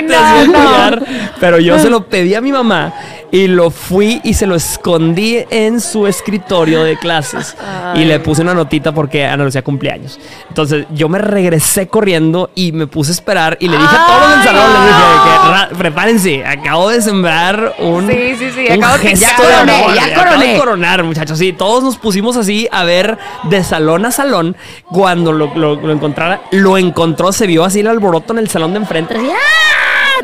Que, ay, no, no. Pero yo se lo (laughs) pedí a mi mamá y lo fui y se lo escondí en su escritorio de clases. Y le puse una notita porque Ana Lucía cumpleaños. Entonces yo me regresé corriendo y me puse a esperar y le dije a todos los salón, les dije que "Ra- prepárense, acabo de sembrar un, Sí, sí, sí, un acabo de- gesto ya de amor, ya coronar, muchachos. Sí, todos nos pusimos así a ver de salón a salón. Cuando lo, lo- lo encontrara, lo encontró, se vio así el alboroto en el salón de enfrente. ¡ah!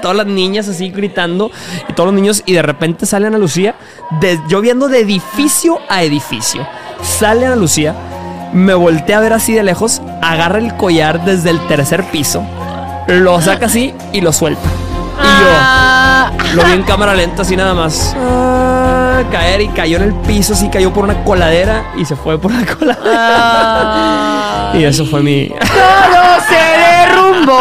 Todas las niñas así gritando y todos los niños. Y de repente sale Ana Lucía, de- yo viendo de edificio a edificio. Sale Ana Lucía, me volteé a ver así de lejos, agarra el collar desde el tercer piso, lo saca así y lo suelta. Y yo. Ah, Lo vi en cámara lenta así nada más. ah, caer y cayó en el piso, así cayó por una coladera y se fue por la coladera. (laughs) Y eso fue mi Todo se derrumbó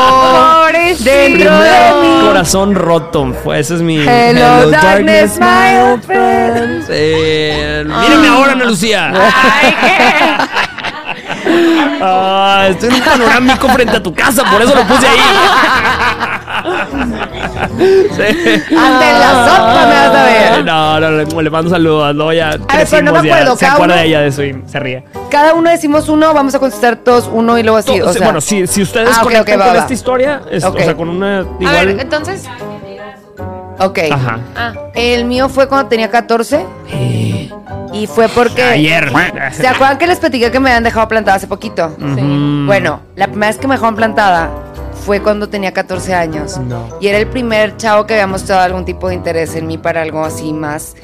Dentro de mí. corazón roto. Pues ese es mi. Hello, darkness, my old friend. Eh, mírame ahora, Ana Lucía. (laughs) Ay, ¿qué? Ah, estoy en un panorámico frente a tu casa, por eso lo puse ahí. (laughs) Sí. Ante la sopa me vas a ver. No, no, le, le mando saludos. No, ya pero no me crecimos, ya acuerdo, Se cada acuerda uno- de ella de eso y se ríe. Cada uno decimos uno, vamos a contestar todos uno y luego así. O sea, bueno, si, si ustedes Ah, ok, conectan ok, va, con va. esta historia, es- Ok. o sea, con una A igual. ver, entonces. Ok. Ajá. Ah, El mío fue cuando tenía 14 y fue porque. Ayer. ¿Se acuerdan que les platiqué que me habían dejado plantada hace poquito? Mm. Bueno, la primera vez que me dejaron plantada fue cuando tenía 14 años. No. Y era el primer chavo que había mostrado algún tipo de interés en mí para algo así más.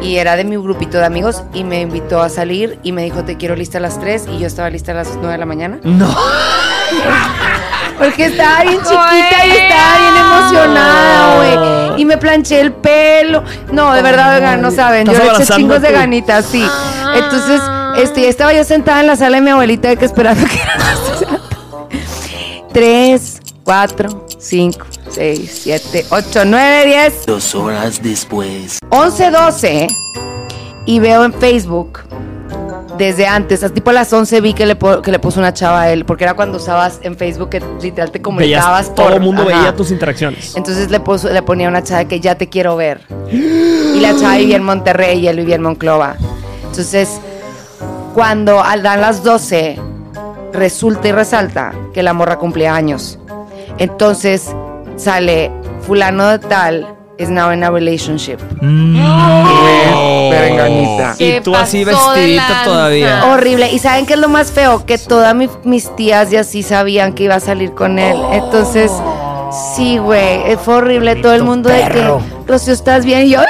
Y era de mi grupito de amigos y me invitó a salir y me dijo, te quiero lista a las 3 y yo estaba lista a las 9 de la mañana. No. (laughs) Porque estaba bien chiquita y estaba bien emocionada, güey. Y me planché el pelo. No, de verdad, oigan, no saben. Yo le eché chingos de ganitas, sí. Ah. Entonces, este, estaba yo sentada en la sala de mi abuelita de que esperando (laughs) que era las tres de la tarde. Tres, cuatro, cinco, seis, siete, ocho, nueve, diez, Dos horas después. once, doce. Y veo en Facebook desde antes, tipo a las 11 vi que le, que le puso una chava a él, porque era cuando usabas en Facebook que literal te comunicabas Veías, todo por- el mundo ajá. veía tus interacciones. Entonces le, puso, le ponía una chava que ya te quiero ver. Y la chava vivía en Monterrey y él vivía en Monclova. Entonces, cuando al dan las 12, resulta y resalta que la morra cumplía años. Entonces sale fulano de tal is now in a relationship. Perenganita. Y ¿Qué tú así vestidita todavía. Horrible. ¿Y saben qué es lo más feo? Que todas mi- mis tías y así sabían que iba a salir con él. Entonces, sí, güey. eh, Fue horrible. Todo el mundo de que, Rocío, ¿estás bien? Y yo, ¡Ay,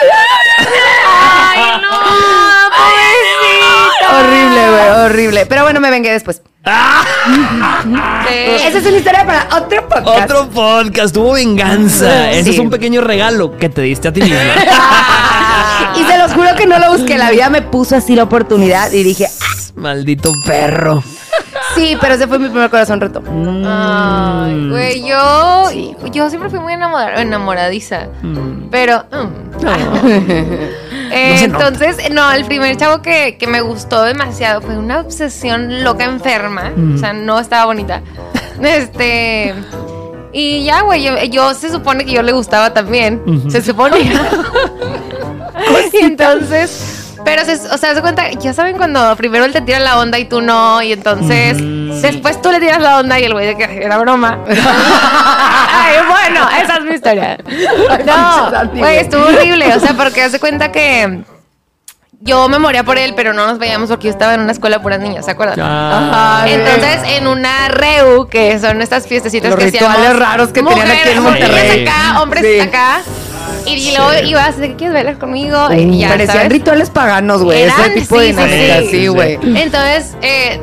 no! (laughs) ¡Pobrecita! horrible, güey, horrible. Pero bueno, me vengué después. (laughs) Esa es una historia para otro podcast. Otro podcast, tuvo venganza. Ese Sí. es un pequeño regalo que te diste a ti misma. (laughs) Y se los juro que no lo busqué. La vida me puso así la oportunidad y dije, "Ah, Maldito perro. sí, pero ese fue mi primer corazón roto. Ay, güey, yo, Sí. yo siempre fui muy enamorada, enamoradiza. Mm. Pero. mm. (laughs) Eh, No entonces, no, el primer chavo que, que me gustó demasiado fue una obsesión loca enferma. O sea, no estaba bonita. (laughs) Este. Y ya, güey, yo, yo se supone que yo le gustaba también. Se supone. (laughs) (laughs) y entonces. Pero, se, o sea, se cuenta, ya saben cuando primero él te tira la onda y tú no, y entonces después tú le tiras la onda y el güey de que era broma. (laughs) Ay, bueno, esa es mi historia. No, güey, estuvo horrible, o sea, porque hace cuenta que yo me moría por él, pero no nos veíamos porque yo estaba en una escuela de puras niñas, ¿se acuerdan? Ah. Entonces, en una reu, que son estas fiestecitas Los que rituales hacíamos, raros que tenían aquí en mujeres Monterrey. acá, hombres Sí. acá. Y, luego ibas, ¿de qué quieres bailar conmigo? y ya, Parecían ¿sabes? rituales paganos, güey. Ese tipo de sí, sí, dinámica, sí. sí. Entonces, eh,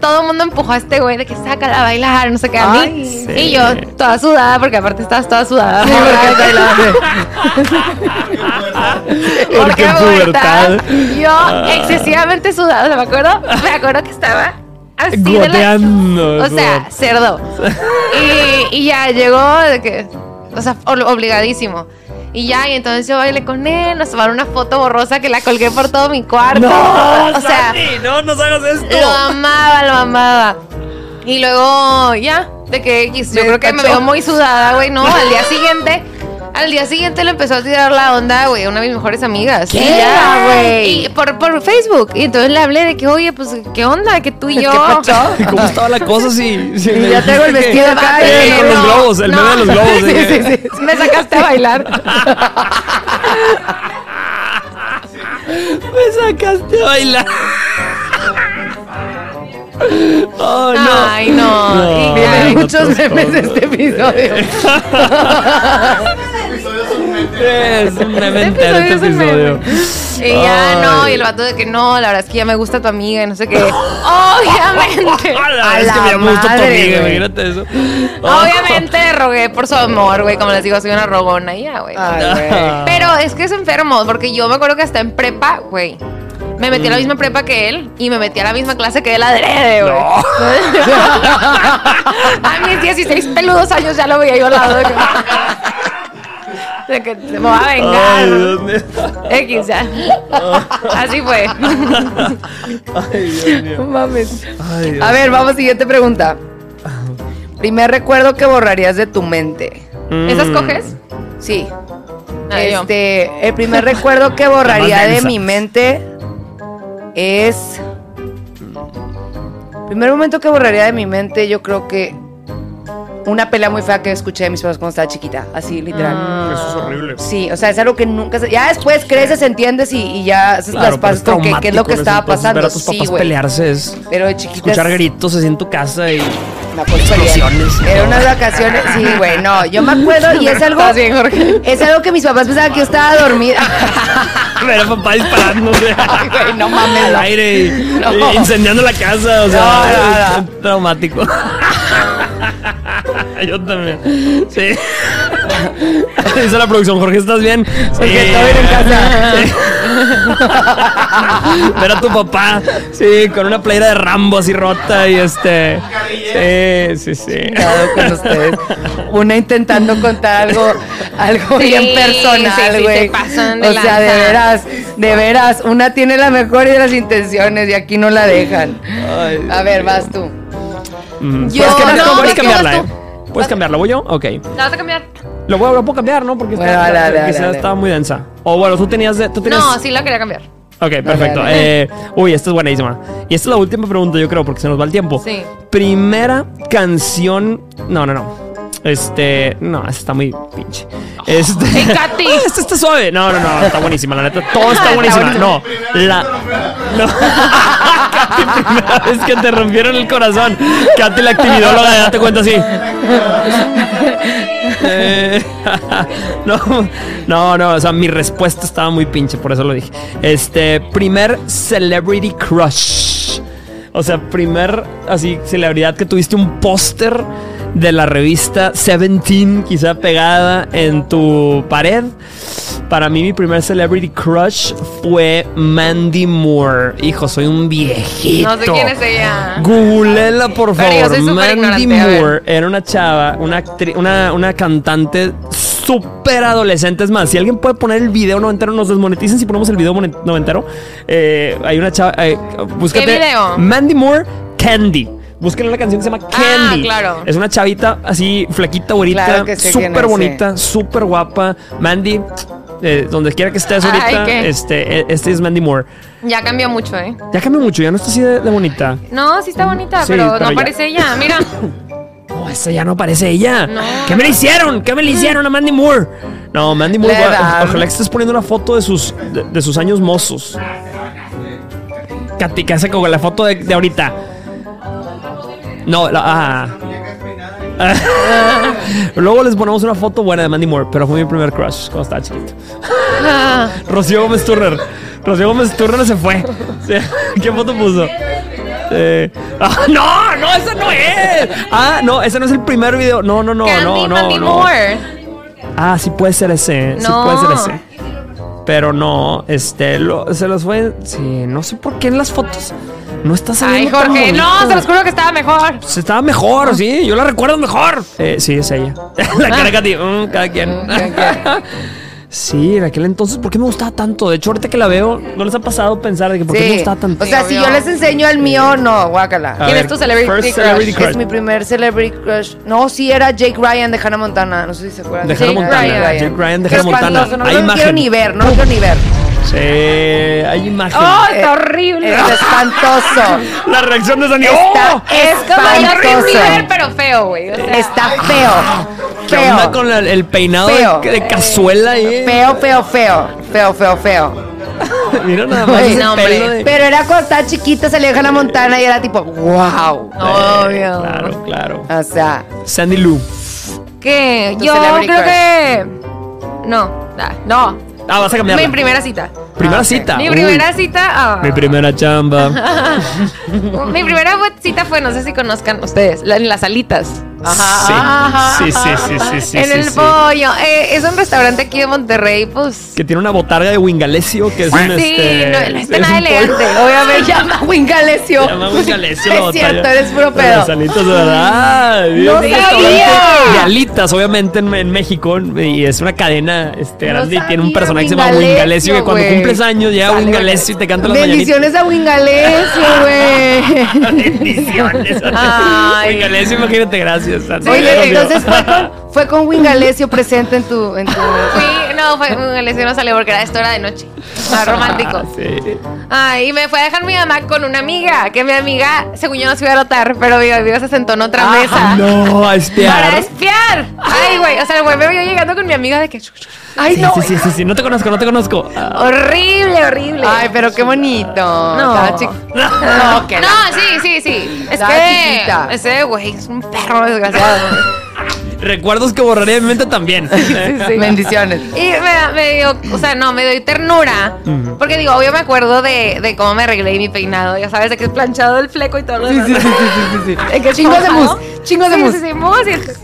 todo el mundo empujó a este güey de que sácala a bailar, no sé qué, a mí. Sí. Y yo, toda sudada, porque aparte estabas toda sudada. Sí, porque (laughs) Porque en pubertad. Yo, Ah. excesivamente sudada, ¿me acuerdo? Me acuerdo que estaba así de la... Goteando. O sea, cerdo. Y, y ya llegó de que, o sea, ob- obligadísimo. Y ya, y entonces yo bailé con él, nos tomaron una foto borrosa que la colgué por todo mi cuarto. (laughs) No, o sea, Sandy, no nos hagas esto. lo amaba, lo amaba. Y luego, ya, de que X, yo Me creo que me veo muy sudada, güey, ¿no? Al día siguiente, al día siguiente le empezó a tirar la onda, güey, a una de mis mejores amigas. ¿Qué? Y ya, güey? Y por, por Facebook. Y entonces le hablé de que, oye, pues, ¿qué onda? Que tú y yo. ¿Qué (laughs) ¿Cómo estaba la cosa si, si me ya tengo el vestido acá, Eh, eh, con los globos, el no. meme de los globos. (laughs) Sí, sí, sí. Me sacaste a bailar. (laughs) Me sacaste a bailar. Oh, no. Ay, no. Y no muchos memes de este episodio. Es un meme Este este episodio. Y ya no, y el vato de que no, la verdad es que ya me gusta tu amiga y no sé qué. Obviamente. (laughs) A es que me gusta tu amiga, güey. imagínate eso. (laughs) Obviamente rogué por su amor, güey. Como les digo, soy una rogona y ya, güey. (laughs) Pero es que es enfermo, porque yo me acuerdo que hasta en prepa, güey. Me metí a la misma prepa que él y me metí a la misma clase que él adrede, güey. a mis 16 peludos años ya lo veía yo al lado. De que- me va a Ay, vengar. Dios mío. X ya. (laughs) Así fue. Ay, Dios mío. No mames. Ay, Dios. A ver, vamos, siguiente pregunta. Primer recuerdo que borrarías de tu mente. ¿Esas Mm. coges? Sí. Ah, yo. Este, el primer recuerdo que borraría de mi mente es. Primer momento que borraría de mi mente, yo creo que una pelea muy fea que escuché de mis papás cuando estaba chiquita, así literal. Ah. Eso es horrible. Sí, o sea, es algo que nunca se- Ya después creces, entiendes y, y ya haces Claro, las paces con que- qué es lo que estaba entonces, pasando. Ver a tus Sí, güey. pelearse es Pero de chiquita. escuchar gritos así en tu casa y Me acuerdo que Explosiones. Era unas vacaciones. Sí, güey, no. Yo me acuerdo y es (laughs) algo. Estás bien, Jorge. Es algo que mis papás pensaban que yo estaba dormida. (laughs) ver a papá disparándose (laughs) Ay, güey, no mames. al aire y, No. y incendiando la casa. O sea, No, no, no. es traumático. (laughs) Yo también. Sí. (laughs) Dice la producción, Jorge, ¿estás bien? Porque está bien en casa. Sí. (laughs) Ver a tu papá, sí, con una playera de Rambo así rota y este. Sí, sí, sí. Cuidado con ustedes. Una intentando contar algo, algo Sí, bien personal, güey. o sea, de veras, de veras, una tiene la mejor de las intenciones y aquí no la dejan. Ay. A ver, vas tú. Mm. Yo- Puedes cambiar- no, puedes ¿qué cambiarla, vas ¿eh? tú? ¿Puedes cambiarla? ¿Voy yo? Ok. ¿La vas a cambiar? Lo, voy, lo puedo cambiar, ¿no? Porque Bueno, está, dale, dale, quizás dale. estaba muy densa. O bueno, tú tenías... De, tú tenías... No, sí la quería cambiar. Ok, perfecto. dale. Eh, uy, esta es buenísima. Y esta es la última pregunta, yo creo, porque se nos va el tiempo. Sí. Primera canción. No, no, no. Este. No, esta está muy pinche. Este. (laughs) Esta está suave. No, no, no. Está buenísima, la neta. Todo está (laughs) buenísima. No. La. No. Katy, primera vez que te rompieron el corazón. Katy, la actividóloga, date cuenta así. Eh, (laughs) no, no, no, o sea, mi respuesta estaba muy pinche, por eso lo dije. Este, primer celebrity crush. O sea, primer, así, celebridad que tuviste un póster de la revista Seventeen, quizá pegada en tu pared. Para mí, mi primer celebrity crush fue Mandy Moore. Hijo, soy un viejito. No sé quién es ella. Googleela, por favor. Mandy. Moore era una chava, una, una, una cantante súper adolescente. Es más, si alguien puede poner el video noventero, nos desmonetizan si ponemos el video noventero. Eh, hay una chava. eh, búscate. video? Mandy Moore, Candy. Búsquenle una canción que se llama Candy. claro. Es una chavita así, flaquita, Claro que quién súper bonita, súper guapa. Mandy, eh, donde quiera que estés ahorita, este, eh, este es Mandy Moore. Ya cambió mucho, ¿eh? Ya cambió mucho, ya no está así de, de bonita. No, sí está bonita, Sí, pero, pero no ya- parece ella. Mira. (laughs) No, esa ya no parece ella. No. ¿Qué me le hicieron? ¿Qué me le hicieron a Mandy Moore? No, Mandy Moore, ojalá que estés poniendo una foto de sus, de, de sus años mozos. Katy, ¿qué hace con la foto de, de ahorita? No, la, ah. (laughs) Luego les ponemos una foto buena de Mandy Moore, pero fue mi primer crush cuando estaba chiquito. (laughs) Rocío Gómez Turner. Rocío Gómez Turner se fue. Sí. (laughs) ¿Qué foto puso? Eh, ah, no, no, esa no es. Ah, no, ese no es el primer video. No, no, no, no, no. No. Ah, sí puede ser ese. Sí No. puede ser ese. Pero no, este, lo- se los fue. Sí, no sé por qué en las fotos no está Ay, saliendo. tan Jorge, no, se los juro que estaba mejor. Se estaba mejor, sí, yo la recuerdo mejor. Eh, sí, es ella. (laughs) la cara de Katy, mm, cada quien. (laughs) sí, en aquel entonces, ¿por qué me gustaba tanto? De hecho, ahorita que la veo, ¿no les ha pasado pensar de que por qué me gustaba tanto? O sea, si yo les enseño el mío, no, guácala. A ¿Quién ver, es tu celebrity first crush? celebrity Es mi primer celebrity crush. No, sí era Jake Ryan de Hannah Montana. No sé si se acuerdan. De Hannah Jake Montana. Ryan. Jake Ryan de Hannah Montana. No Hay lo quiero ni ver, no lo quiero ni ver. Sí, hay imagen. ¡Oh, Eh, está horrible! Es espantoso. (laughs) La reacción de Dani. Está ¡Oh! es como Bieber, pero feo, güey. O sea, Está feo. ¿Qué onda Feo. con la- el peinado Feo. de, de cazuela ahí? Feo, feo, feo. Feo, feo, feo. (laughs) Mira nada más no, de- Pero era cuando estaba chiquita, salía de Hannah Montana y era tipo, wow. Obvio. Claro, claro. O sea, Sandy Lou. ¿Qué? Yo creo crush. que. No, no. Ah, vas a cambiar. Mi primera cita. Primera Ah, cita. Mi Uy. primera cita. ah. Mi primera chamba. (laughs) Mi primera cita fue, no sé si conozcan ustedes, en las alitas. Ajá. Sí, sí, sí, sí, sí, en el pollo. Eh, es un restaurante aquí de Monterrey, pues. Que tiene una botarga de Wingalesio, que es un Sí, este. no, está es nada elegante. Obviamente. (laughs) llama Wingalesio. Llama Wingalesio Es cierto, eres puro pedo. de verdad. No sabía. De alitas, obviamente, en, México. Y es una cadena este, grande y tiene un personaje que se llama Wingalesio. Que cuando cumples años llega Wingalesio y te canta las. Bendiciones a Wingalesio, güey. (laughs) Bendiciones. Wingalesio, imagínate, gracias. Oye, entonces fue con, fue con Wingalesio presente en tu, en tu. (laughs) Fui, no, fue lesbiano no salió porque era esto era de noche. Más romántico. Ah, sí. Ay, y me fue a dejar mi mamá con una amiga, que mi amiga, según yo no se iba a notar, pero mi amiga se sentó en otra Ah, mesa. No, a espiar. Para espiar. Ay, güey. O sea, güey, me veo yo llegando con mi amiga de que. Ay, Sí, no. sí, sí, sí, sí, no te conozco, no te conozco. Horrible, horrible. Ay, pero qué bonito. No. No, que No, sí, sí, sí. Es que chiquita. ese güey es un perro desgraciado. Recuerdos que borraré de mi mente también. (laughs) Bendiciones. Y me, da- me dio, o sea, no, me doy ternura. Porque digo, obvio me acuerdo de, de cómo me arreglé mi peinado. Ya sabes, de que es planchado el fleco y todo lo demás. De que Chingos de mousse, chingos de Sí, mousse. Sí, sí, mousse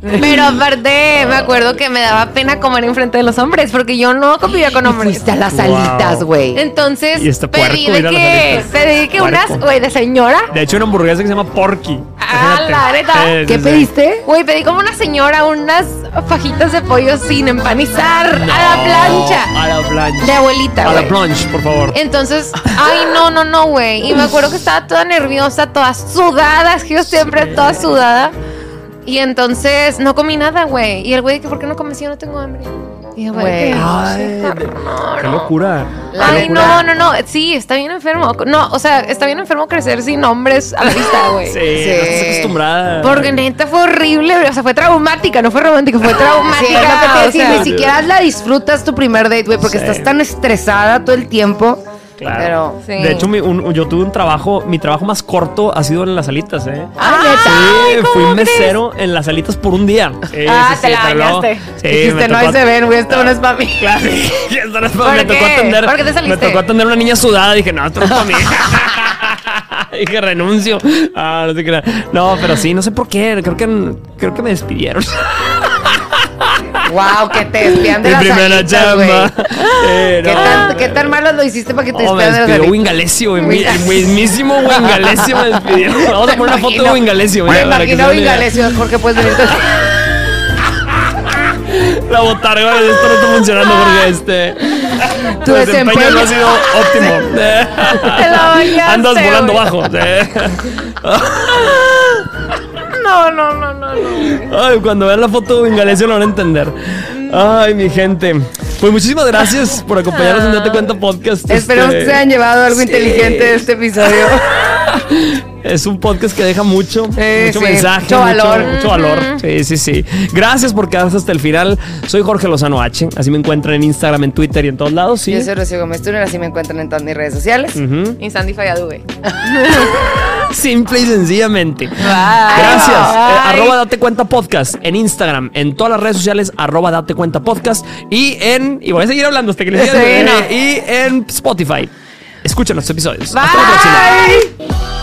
Pero aparte, me acuerdo que me daba pena comer enfrente de los hombres, porque yo no convivía con Y hombres. fuiste a las alitas, güey. Entonces, Y este pedí de que, pedí que unas, güey, de señora. De hecho, una hamburguesa que se llama Porky. Ah, la neta. ¿Qué pediste? Güey, pedí como una señora unas fajitas de pollo sin empanizar a la plancha. A la plancha. De abuelita, A la plancha, por favor. Entonces, ay, no, no, no, güey. Y me acuerdo que estaba toda nerviosa, toda sudada. Es que yo siempre toda sudada. Y entonces no comí nada, güey. Y el güey, que ¿por qué no comes si yo no tengo hambre? Y yo, güey. ¿qué? Ay, no, Qué no. locura. Ay, no, no, no. Sí, está bien enfermo. No, o sea, está bien enfermo crecer sin hombres a la vista, güey. (laughs) Sí, no estás acostumbrada. Porque neta fue horrible, o sea, fue traumática, no fue romántica, fue Sí, traumática. es lo que te o sea, ni siquiera la disfrutas tu primer date, güey, porque Sí. estás tan estresada todo el tiempo. Claro. Pero. Sí. De hecho, mi- un- yo tuve un trabajo, mi trabajo más corto ha sido en las alitas, ¿eh? Ah, neta. Sí, ¿cómo fui crees? mesero en las alitas por un día. Ah, sí, te sí, la bañaste. Sí, Dijiste, no, ahí se ven, güey, esto no es para mí. (laughs) Claro, (laughs) esto no es para ¿Por mí. Me tocó atender. ¿Por qué te saliste? Me tocó atender una niña sudada. Dije, no, esto no es para mí. (laughs) Dije, renuncio. Ah, no sé qué. No, pero sí, no sé por qué. Creo que, creo que me despidieron. Wow, que te despidan de Mi las primera güey. Eh, ¿Qué, tan, ¿Qué tan malo lo hiciste para que te Oh, me despidan de las alitas? Wingalesio, mismísimo Wingalesio me despidió. (laughs) Vamos a poner una foto de Wingalesio. Me imagino. Wingalesio, Jorge, puedes venir. (laughs) La botarga, esto no está funcionando porque este. Tu desempeño. no ha sido óptimo. (laughs) Te bañaste, Andas volando bajo. No, no, no, no, no. Ay, cuando vean la foto de Wingalesio lo van a entender. Ay, mi gente. Pues muchísimas gracias por acompañarnos en Date Cuenta Podcast. Esperemos Este, que se hayan llevado algo sí. inteligente de este episodio. (laughs) Es un podcast que deja mucho, Sí, mucho sí, mensaje, mucho valor. mucho valor. Sí, sí, sí. Gracias por quedarse hasta el final. Soy Jorge Lozano H. Así me encuentran en Instagram, en Twitter y en todos lados. Sí. Yo soy Rocío Gómez Turner, así me encuentran en todas mis redes sociales. Ujú. Y Sandy Falladube. (laughs) Simple y sencillamente. Bye. Gracias. Eh, arroba Date Cuenta Podcast en Instagram, en todas las redes sociales, arroba Date Cuenta Podcast y en, y voy a seguir hablando hasta que les diga, Sí, no. y en Spotify. Escuchen los episodios. Bye. Hasta la próxima.